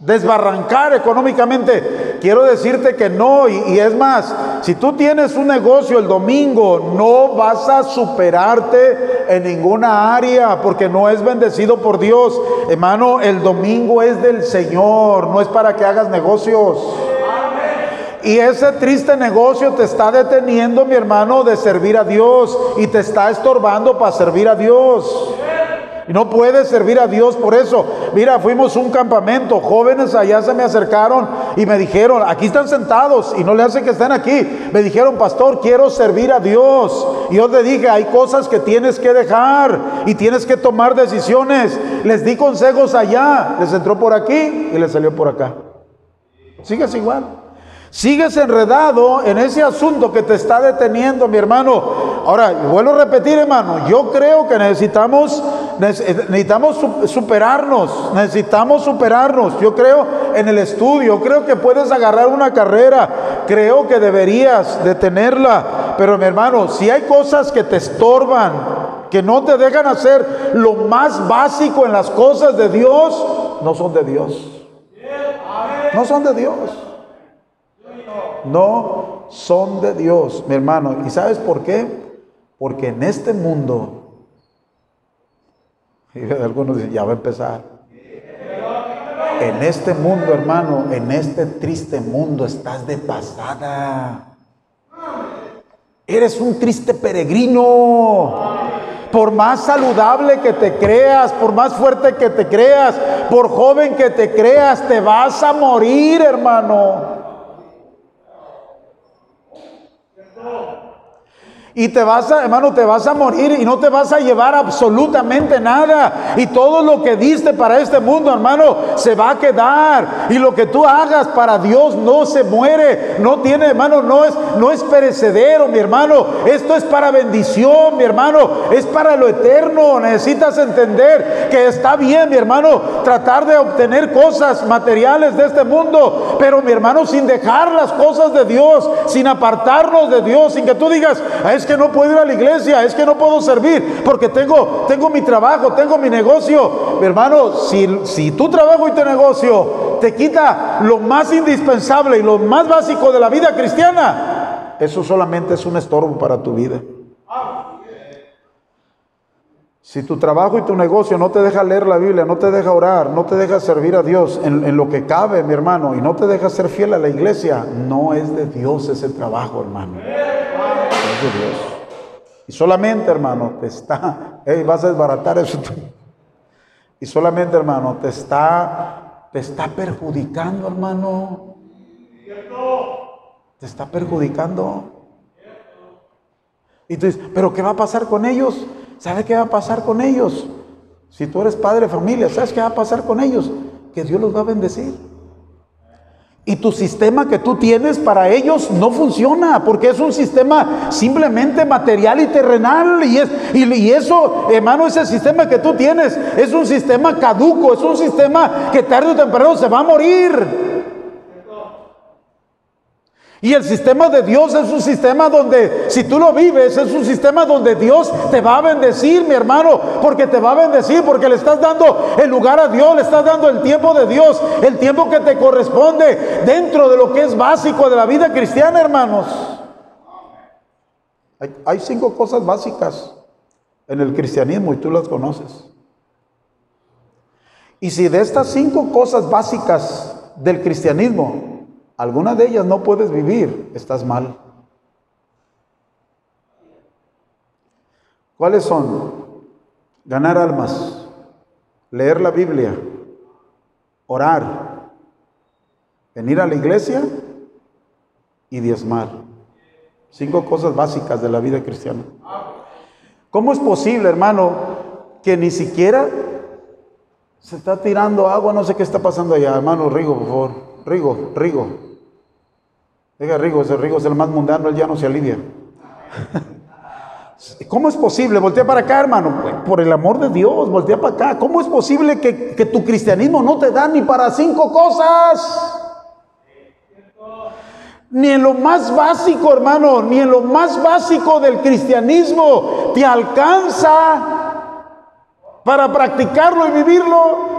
desbarrancar económicamente. Quiero decirte que no, y, es más, si tú tienes un negocio el domingo, no vas a superarte en ninguna área porque no es bendecido por Dios. Hermano, el domingo es del Señor, no es para que hagas negocios. Y ese triste negocio te está deteniendo, mi hermano, de servir a Dios y te está estorbando para servir a Dios. Y no puedes servir a Dios por eso. Mira, fuimos un campamento, jóvenes allá se me acercaron y me dijeron, aquí están sentados y no le hacen que estén aquí. Me dijeron, pastor, quiero servir a Dios. Y yo le dije, hay cosas que tienes que dejar y tienes que tomar decisiones. Les di consejos allá, les entró por aquí y les salió por acá. Sigues igual. Sigues enredado en ese asunto que te está deteniendo, mi hermano. Ahora, vuelvo a repetir, hermano, yo creo que necesitamos, necesitamos superarnos, necesitamos superarnos. Yo creo en el estudio, creo que puedes agarrar una carrera, creo que deberías de tenerla. Pero mi hermano, si hay cosas que te estorban, que no te dejan hacer lo más básico en las cosas de Dios, no son de Dios. No son de Dios no son de Dios, mi hermano. ¿Y sabes por qué? Porque en este mundo, y algunos dicen, ya va a empezar. En este mundo, hermano, en este triste mundo estás de pasada. Eres un triste peregrino. Por más saludable que te creas, por más fuerte que te creas, por joven que te creas, te vas a morir, hermano. Y te vas a, hermano, te vas a morir y no te vas a llevar absolutamente nada. Y todo lo que diste para este mundo, hermano, se va a quedar. Y lo que tú hagas para Dios no se muere. No tiene, hermano, no es, no es perecedero, mi hermano. Esto es para bendición, mi hermano. Es para lo eterno. Necesitas entender que está bien, mi hermano, tratar de obtener cosas materiales de este mundo. Pero, mi hermano, sin dejar las cosas de Dios, sin apartarnos de Dios, sin que tú digas, es que no puedo ir a la iglesia, es que no puedo servir porque tengo, tengo mi trabajo, tengo mi negocio. Mi hermano, si, si tu trabajo y tu negocio te quita lo más indispensable y lo más básico de la vida cristiana, eso solamente es un estorbo para tu vida. Si tu trabajo y tu negocio no te deja leer la Biblia, no te deja orar, no te deja servir a Dios en, en, lo que cabe, mi hermano, y no te deja ser fiel a la iglesia, no es de Dios ese trabajo, hermano. Dios. Y solamente, hermano, te está, vas a desbaratar eso. Y solamente, hermano, te está, te está perjudicando, hermano. Te está perjudicando. Y tú dices, pero ¿qué va a pasar con ellos? ¿Sabe qué va a pasar con ellos? Si tú eres padre de familia, ¿sabes qué va a pasar con ellos? Que Dios los va a bendecir. Y tu sistema que tú tienes para ellos no funciona, porque es un sistema simplemente material y terrenal. Y, es, y, eso, hermano, ese sistema que tú tienes es un sistema caduco, es un sistema que tarde o temprano se va a morir. Y el sistema de Dios es un sistema donde, si tú lo vives, es un sistema donde Dios te va a bendecir, mi hermano, porque te va a bendecir, porque le estás dando el lugar a Dios, le estás dando el tiempo de Dios, el tiempo que te corresponde dentro de lo que es básico de la vida cristiana, hermanos. Hay, hay cinco cosas básicas en el cristianismo y tú las conoces. Y si de estas cinco cosas básicas del cristianismo, alguna de ellas no puedes vivir, estás mal. ¿Cuáles son? Ganar almas, leer la Biblia, orar, venir a la iglesia y diezmar. Cinco cosas básicas de la vida cristiana. ¿Cómo es posible, hermano, que ni siquiera se está tirando agua? No sé qué está pasando allá, hermano Rigo, por favor. Rigo, Rigo. Diga Rigo, ese Rigo es el más mundano, él ya no se alivia. ¿Cómo es posible? Voltea para acá, hermano. Por el amor de Dios, voltea para acá. ¿Cómo es posible que, que tu cristianismo no te da ni para cinco cosas? Ni en lo más básico, hermano, ni en lo más básico del cristianismo te alcanza para practicarlo y vivirlo.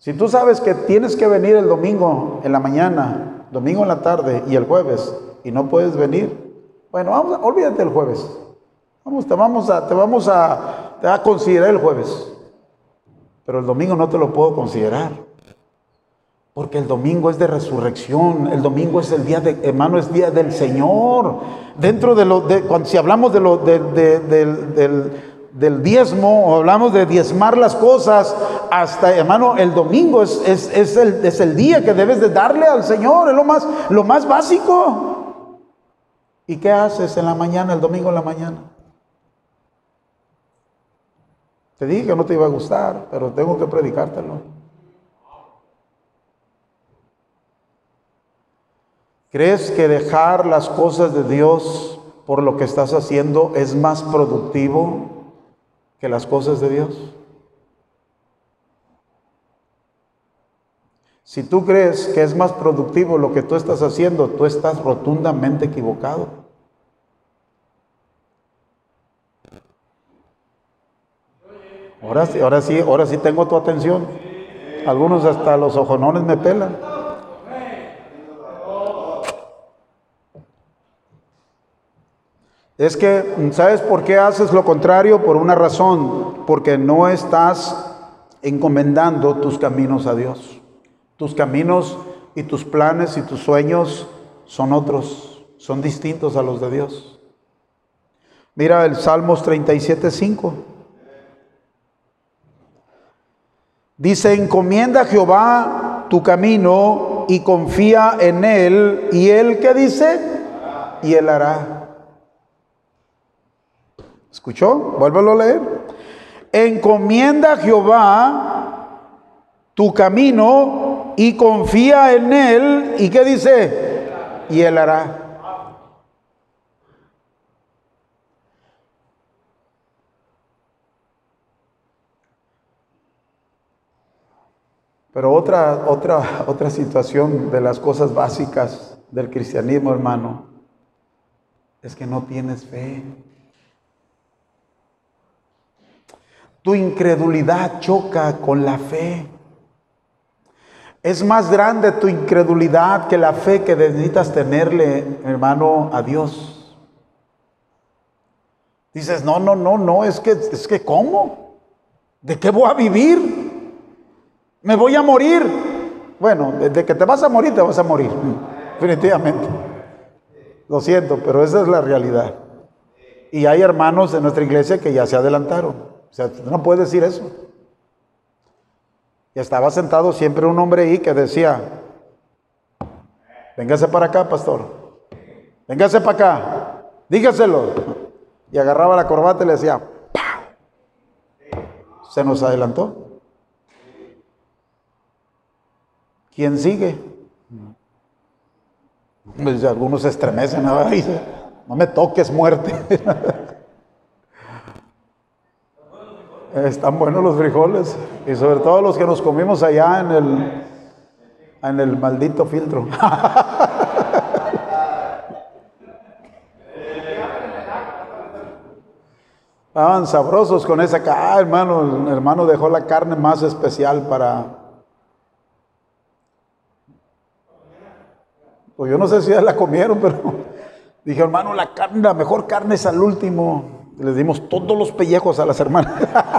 Si tú sabes que tienes que venir el domingo en la mañana, domingo en la tarde y el jueves y no puedes venir, bueno, vamos, olvídate el jueves. Vamos, te vamos a, te vamos a, te a considerar el jueves. Pero el domingo no te lo puedo considerar. Porque el domingo es de resurrección, el domingo es el día de, hermano, es día del Señor. Dentro de lo, de, cuando si hablamos de lo, del, del, diezmo, o hablamos de diezmar las cosas, hasta, hermano, el domingo es, es, es, el, es el día que debes de darle al Señor, es lo más, lo más básico. ¿Y qué haces en la mañana, el domingo en la mañana? Te dije que no te iba a gustar, pero tengo que predicártelo. ¿Crees que dejar las cosas de Dios por lo que estás haciendo es más productivo que las cosas de Dios? Si tú crees que es más productivo lo que tú estás haciendo, tú estás rotundamente equivocado. Ahora sí, ahora sí, ahora sí tengo tu atención. Algunos hasta los ojonones me pelan. Es que, ¿sabes por qué haces lo contrario? Por una razón, porque no estás encomendando tus caminos a Dios. Tus caminos y tus planes y tus sueños son otros, son distintos a los de Dios. Mira el Salmos 37.5. Dice, encomienda a Jehová tu camino y confía en Él. ¿Y Él qué dice? Y Él hará. ¿Escuchó? Vuélvelo a leer. Encomienda a Jehová tu camino y confía en Él. ¿Y qué dice? Y Él hará. Pero otra, otra, otra situación de las cosas básicas del cristianismo, hermano, es que no tienes fe. Tu incredulidad choca con la fe. Es más grande tu incredulidad que la fe que necesitas tenerle, hermano, a Dios. Dices, no, no, no, no, es que, es que, ¿cómo? ¿De qué voy a vivir? ¿Me voy a morir? Bueno, de que te vas a morir, te vas a morir, definitivamente. Lo siento, pero esa es la realidad. Y hay hermanos de nuestra iglesia que ya se adelantaron. O sea, no puedes decir eso. Y estaba sentado siempre un hombre ahí que decía, véngase para acá, pastor. Véngase para acá. Dígaselo. Y agarraba la corbata y le decía, Se nos adelantó. ¿Quién sigue? Pues, algunos se estremecen, no me toques muerte. Están buenos los frijoles y sobre todo los que nos comimos allá en el, en el maldito filtro. Estaban sabrosos con esa carne. Ah, hermano, el hermano dejó la carne más especial para... Pues yo no sé si ya la comieron, pero dije, hermano, la carne, la mejor carne es al último. Les dimos todos los pellejos a las hermanas.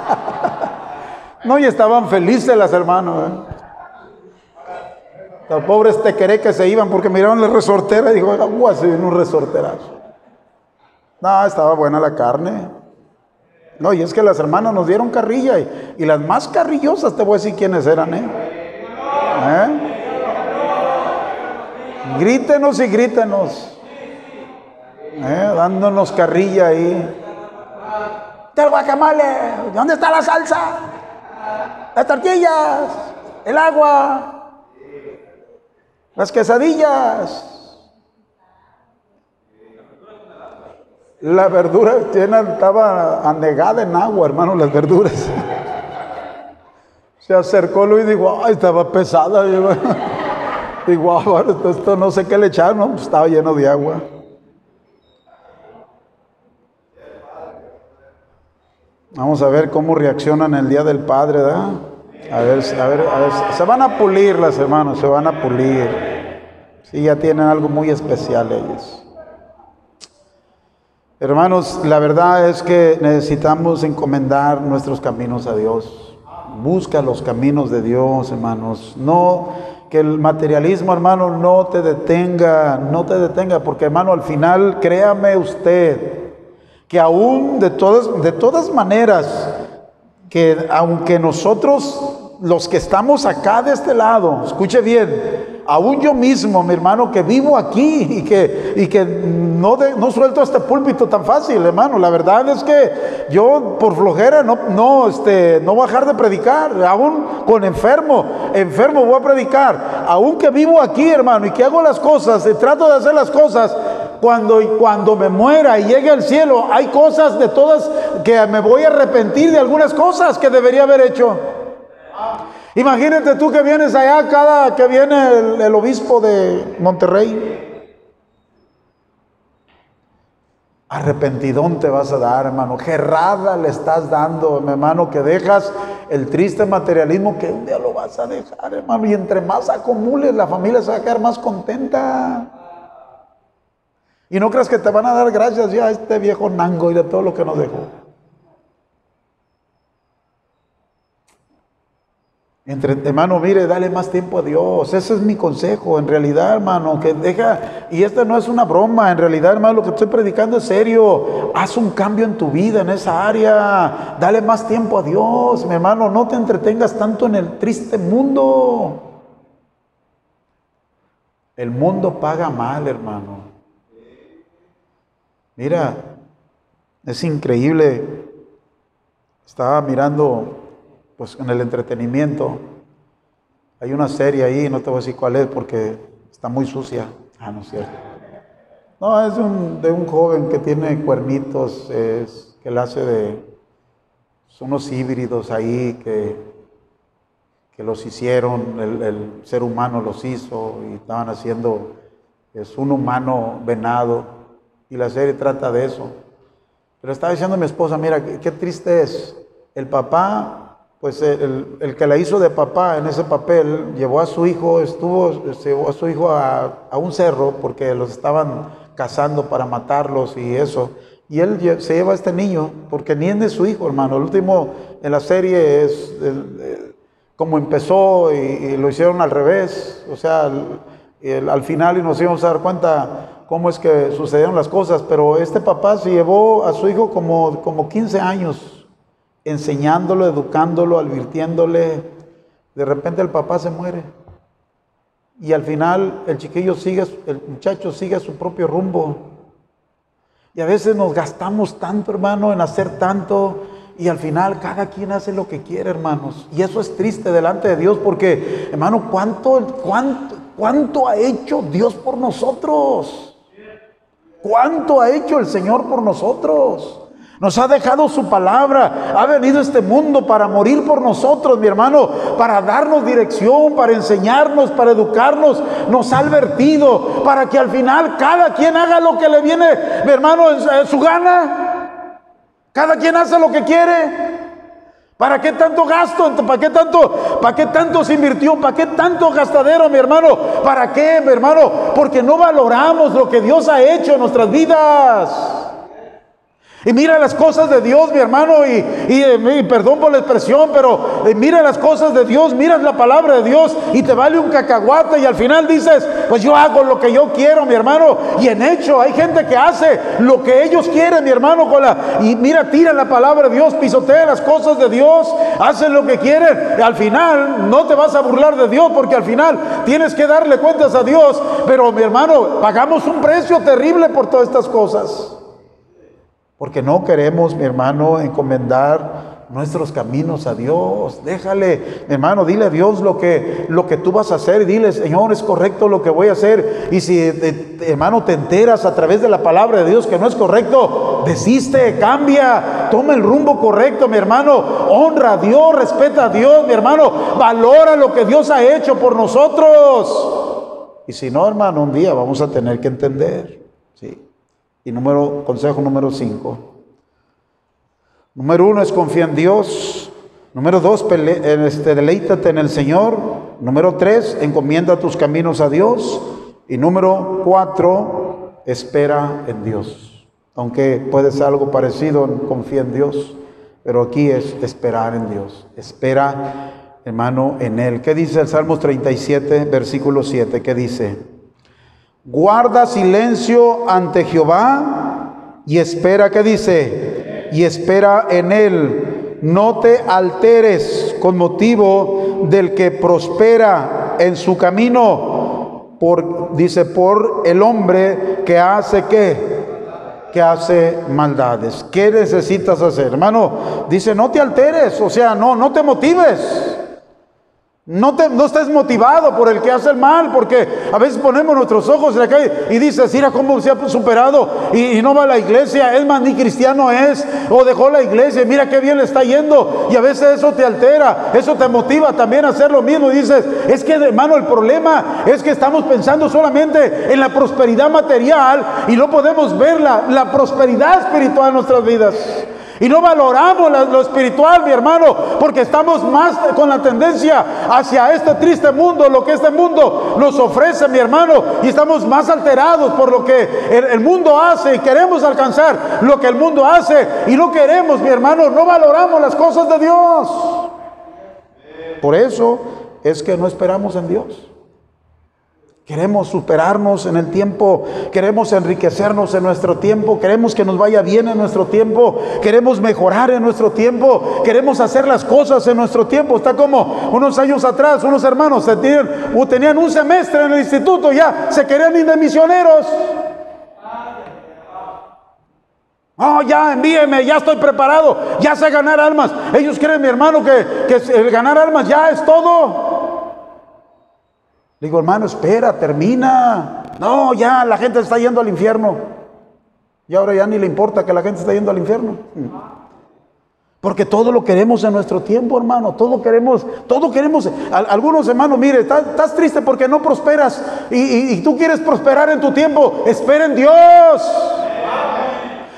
no, y estaban felices las hermanas. ¿eh? Los pobres tequeré que se iban porque miraron la resortera y dijo, agua, se viene un resorterazo. No, estaba buena la carne. No, y es que las hermanas nos dieron carrilla y, las más carrillosas, te voy a decir quiénes eran, ¿eh? ¿Eh? Grítenos y grítenos. ¿Eh? Dándonos carrilla ahí. Del guacamole, ¿dónde está la salsa? Las tortillas, el agua, las quesadillas. La verdura estaba anegada en agua, hermano, las verduras. Se acercó Luis y dijo, ay, estaba pesada. Digo, ah, esto no sé qué le echaron, pues, estaba lleno de agua. Vamos a ver cómo reaccionan el día del Padre, ¿verdad? A ver, a ver, a ver, se van a pulir las hermanos, se van a pulir. Sí, ya tienen algo muy especial ellos. Hermanos, la verdad es que necesitamos encomendar nuestros caminos a Dios. Busca los caminos de Dios, hermanos. No que el materialismo, hermano, no te detenga, no te detenga, porque hermano, al final, créame usted, que aún de todas, de todas maneras, que aunque nosotros, los que estamos acá de este lado, escuche bien, aún yo mismo, mi hermano, que vivo aquí y que, y que no, no suelto este púlpito tan fácil, hermano. La verdad es que yo por flojera no, no, este, no voy a dejar de predicar, aún con enfermo, enfermo voy a predicar. Aún que vivo aquí, hermano, y que hago las cosas, y trato de hacer las cosas, cuando, cuando me muera y llegue al cielo, hay cosas de todas que me voy a arrepentir de algunas cosas que debería haber hecho. Imagínate tú que vienes allá cada que viene el, obispo de Monterrey. Arrepentidón te vas a dar, hermano. Gerrada le estás dando, hermano, que dejas el triste materialismo que un día lo vas a dejar, hermano. Y entre más acumules, la familia se va a quedar más contenta. Y no creas que te van a dar gracias ya a este viejo nango y de todo lo que nos dejó. Entre, hermano, mire, dale más tiempo a Dios. Ese es mi consejo. En realidad, hermano, que deja, y esta no es una broma, en realidad, hermano, lo que estoy predicando es serio. Haz un cambio en tu vida, en esa área. Dale más tiempo a Dios, mi hermano. No te entretengas tanto en el triste mundo. El mundo paga mal, hermano. Mira, es increíble. Estaba mirando pues en el entretenimiento. Hay una serie ahí, no te voy a decir cuál es porque está muy sucia. Ah, no es cierto. No, es de un joven que tiene cuernitos, es, que él hace de son unos híbridos ahí que, que los hicieron, el, el, ser humano los hizo y estaban haciendo, es un humano venado y la serie trata de eso. Pero estaba diciendo mi esposa, mira, qué, qué triste es. El papá pues el, que la hizo de papá en ese papel llevó a su hijo, estuvo, llevó a su hijo a, un cerro porque los estaban cazando para matarlos y eso. Y él se lleva a este niño porque ni es de su hijo, hermano. El último en la serie es como empezó y, lo hicieron al revés. O sea, al final y nos íbamos a dar cuenta cómo es que sucedieron las cosas. Pero este papá se llevó a su hijo como, como 15 años enseñándolo, educándolo, advirtiéndole. De repente el papá se muere. Y al final el chiquillo sigue, el muchacho sigue su propio rumbo. Y a veces nos gastamos tanto, hermano, en hacer tanto. Y al final cada quien hace lo que quiere, hermanos. Y eso es triste delante de Dios porque, hermano, ¿cuánto, cuánto, cuánto ha hecho Dios por nosotros? ¿Cuánto ha hecho el Señor por nosotros? Nos ha dejado su palabra. Ha venido a este mundo para morir por nosotros, mi hermano, para darnos dirección, para enseñarnos, para educarnos. Nos ha advertido para que al final cada quien haga lo que le viene, mi hermano, en su gana. Cada quien hace lo que quiere. ¿Para qué tanto gasto? ¿Para qué tanto? ¿Para qué tanto se invirtió? ¿Para qué tanto gastadero, mi hermano? ¿Para qué, mi hermano? Porque no valoramos lo que Dios ha hecho en nuestras vidas. Y mira las cosas de Dios, mi hermano, y, y, perdón por la expresión, pero eh, mira las cosas de Dios, miras la palabra de Dios y te vale un cacahuate y al final dices, pues yo hago lo que yo quiero, mi hermano. Y en hecho, hay gente que hace lo que ellos quieren, mi hermano, con la, y mira, tira la palabra de Dios, pisotea las cosas de Dios, hacen lo que quieren. Al final no te vas a burlar de Dios porque al final tienes que darle cuentas a Dios. Pero mi hermano, pagamos un precio terrible por todas estas cosas. Porque no queremos, mi hermano, encomendar nuestros caminos a Dios. Déjale, mi hermano, dile a Dios lo que, lo que tú vas a hacer dile, Señor, es correcto lo que voy a hacer. Y si, eh, hermano, te enteras a través de la palabra de Dios que no es correcto, desiste, cambia, toma el rumbo correcto, mi hermano. Honra a Dios, respeta a Dios, mi hermano. Valora lo que Dios ha hecho por nosotros. Y si no, hermano, un día vamos a tener que entender. Sí. Y número, consejo número 5. Número uno es confía en Dios. Número dos, este, deleítate en el Señor. Número tres, encomienda tus caminos a Dios. Y número cuatro, espera en Dios. Aunque puede ser algo parecido confía en Dios, pero aquí es esperar en Dios. Espera, hermano, en Él. ¿Qué dice el Salmo 37, versículo 7? ¿Qué dice? Guarda silencio ante Jehová y espera, ¿qué dice? Y espera en él. No te alteres con motivo del que prospera en su camino, por, dice, por el hombre que hace qué? que hace maldades. ¿Qué necesitas hacer? Hermano, dice, no te alteres, o sea, no, no te motives. No, te, no estés motivado por el que hace el mal, porque a veces ponemos nuestros ojos en la calle y dices, mira cómo se ha superado y, no va a la iglesia, es más, ni cristiano es, o dejó la iglesia, mira qué bien le está yendo, y a veces eso te altera, eso te motiva también a hacer lo mismo, y dices, es que hermano, el problema es que estamos pensando solamente en la prosperidad material y no podemos ver la, la prosperidad espiritual en nuestras vidas. Y no valoramos lo espiritual, mi hermano, porque estamos más con la tendencia hacia este triste mundo, lo que este mundo nos ofrece, mi hermano, y estamos más alterados por lo que el, mundo hace y queremos alcanzar lo que el mundo hace y no queremos, mi hermano, no valoramos las cosas de Dios. Por eso es que no esperamos en Dios. Queremos superarnos en el tiempo, queremos enriquecernos en nuestro tiempo, queremos que nos vaya bien en nuestro tiempo, queremos mejorar en nuestro tiempo, queremos hacer las cosas en nuestro tiempo. Está como unos años atrás, unos hermanos tenían, tenían un semestre en el instituto, ya se querían ir de misioneros. Oh, ya envíeme, ya estoy preparado, ya sé ganar almas. Ellos creen, mi hermano, que, el ganar almas ya es todo. Le digo, hermano, espera, termina. No, ya la gente está yendo al infierno. Y ahora ya ni le importa que la gente está yendo al infierno. Porque todo lo queremos en nuestro tiempo, hermano. Todo queremos, todo queremos. Algunos hermanos, mire, estás, triste porque no prosperas y, tú quieres prosperar en tu tiempo. Espera en Dios.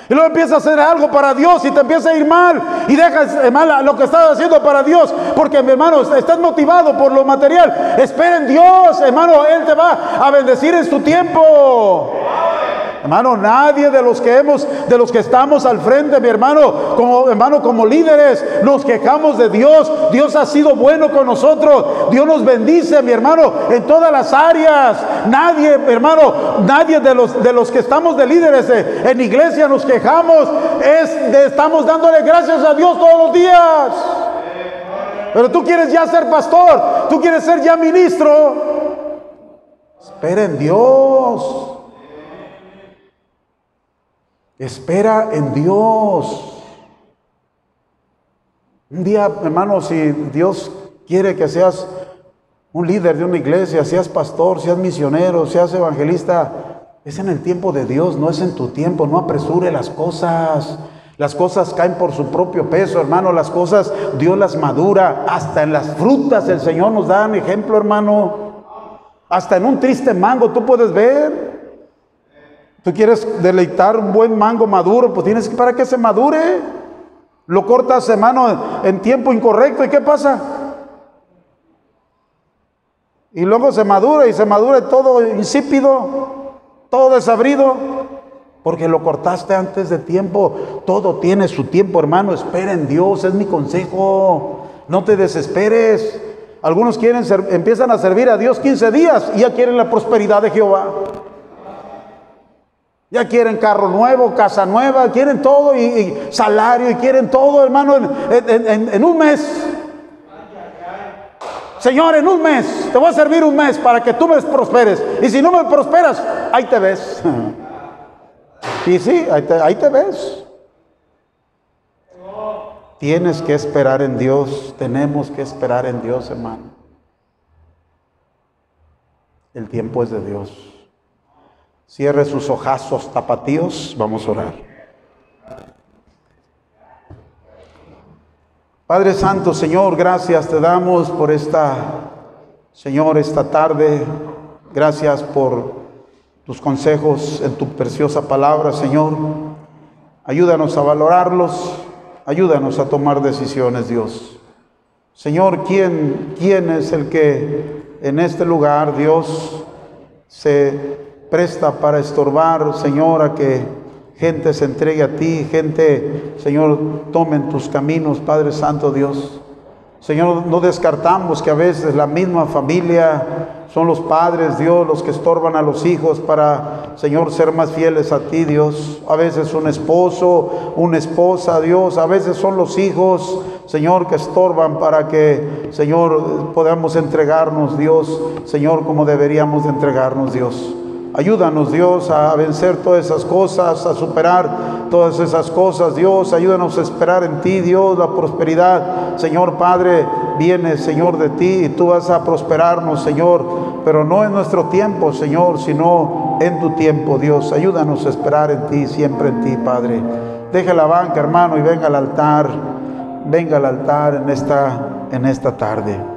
Y luego empieza a hacer algo para Dios y te empieza a ir mal y dejas mal lo que estás haciendo para Dios. Porque, hermano, estás motivado por lo material. Espera en Dios, hermano, Él te va a bendecir en su tiempo. Hermano, nadie de los que hemos, de los que estamos al frente, mi hermano, como hermano, como líderes, nos quejamos de Dios. Dios ha sido bueno con nosotros. Dios nos bendice, mi hermano, en todas las áreas. Nadie, hermano, nadie de los de los que estamos de líderes en iglesia nos quejamos. Estamos dándole gracias a Dios todos los días. Pero tú quieres ya ser pastor, tú quieres ser ya ministro. Espera en Dios. Espera en Dios. Un día, hermano, si Dios quiere que seas un líder de una iglesia, seas pastor, seas misionero, seas evangelista, es en el tiempo de Dios, no es en tu tiempo, no apresure las cosas. Las cosas caen por su propio peso, hermano, las cosas Dios las madura, hasta en las frutas el Señor nos da un ejemplo, hermano. Hasta en un triste mango tú puedes ver. Tú quieres deleitar un buen mango maduro, pues tienes que para que se madure. Lo cortas, hermano, en tiempo incorrecto. ¿Y qué pasa? Y luego se madura y se madura todo insípido, todo desabrido. porque lo cortaste antes de tiempo. Todo tiene su tiempo, hermano. Espera en Dios, es mi consejo. No te desesperes. Algunos quieren empiezan a servir a Dios 15 días y ya quieren la prosperidad de Jehová. Ya quieren carro nuevo, casa nueva, quieren todo y, salario y quieren todo, hermano, en un mes. Señor, en un mes, te voy a servir un mes para que tú me prosperes. Y si no me prosperas, ahí te ves. Y sí, ahí te, ves. Tienes que esperar en Dios, tenemos que esperar en Dios, hermano. El tiempo es de Dios. Cierre sus ojazos tapatíos, vamos a orar. Padre Santo, Señor, gracias te damos por esta, Señor, esta tarde. Gracias por tus consejos en tu preciosa palabra, Señor. Ayúdanos a valorarlos, ayúdanos a tomar decisiones, Dios. Señor, ¿quién, quién es el que en este lugar, Dios, se presta para estorbar, Señor, a que gente se entregue a ti, gente, Señor, tomen tus caminos, Padre Santo Dios. Señor, no descartamos que a veces la misma familia son los padres, Dios, los que estorban a los hijos para, Señor, ser más fieles a ti, Dios. A veces un esposo, una esposa, Dios. A veces son los hijos, Señor, que estorban para que, Señor, podamos entregarnos, Dios, Señor, como deberíamos de entregarnos, Dios. Ayúdanos, Dios, a vencer todas esas cosas, a superar todas esas cosas, Dios. Ayúdanos a esperar en ti, Dios, la prosperidad. Señor Padre, viene, Señor, de ti y tú vas a prosperarnos, Señor. Pero no en nuestro tiempo, Señor, sino en tu tiempo, Dios. Ayúdanos a esperar en ti, siempre en ti, Padre. Deja la banca, hermano, y venga al altar. Venga al altar en esta, en esta tarde.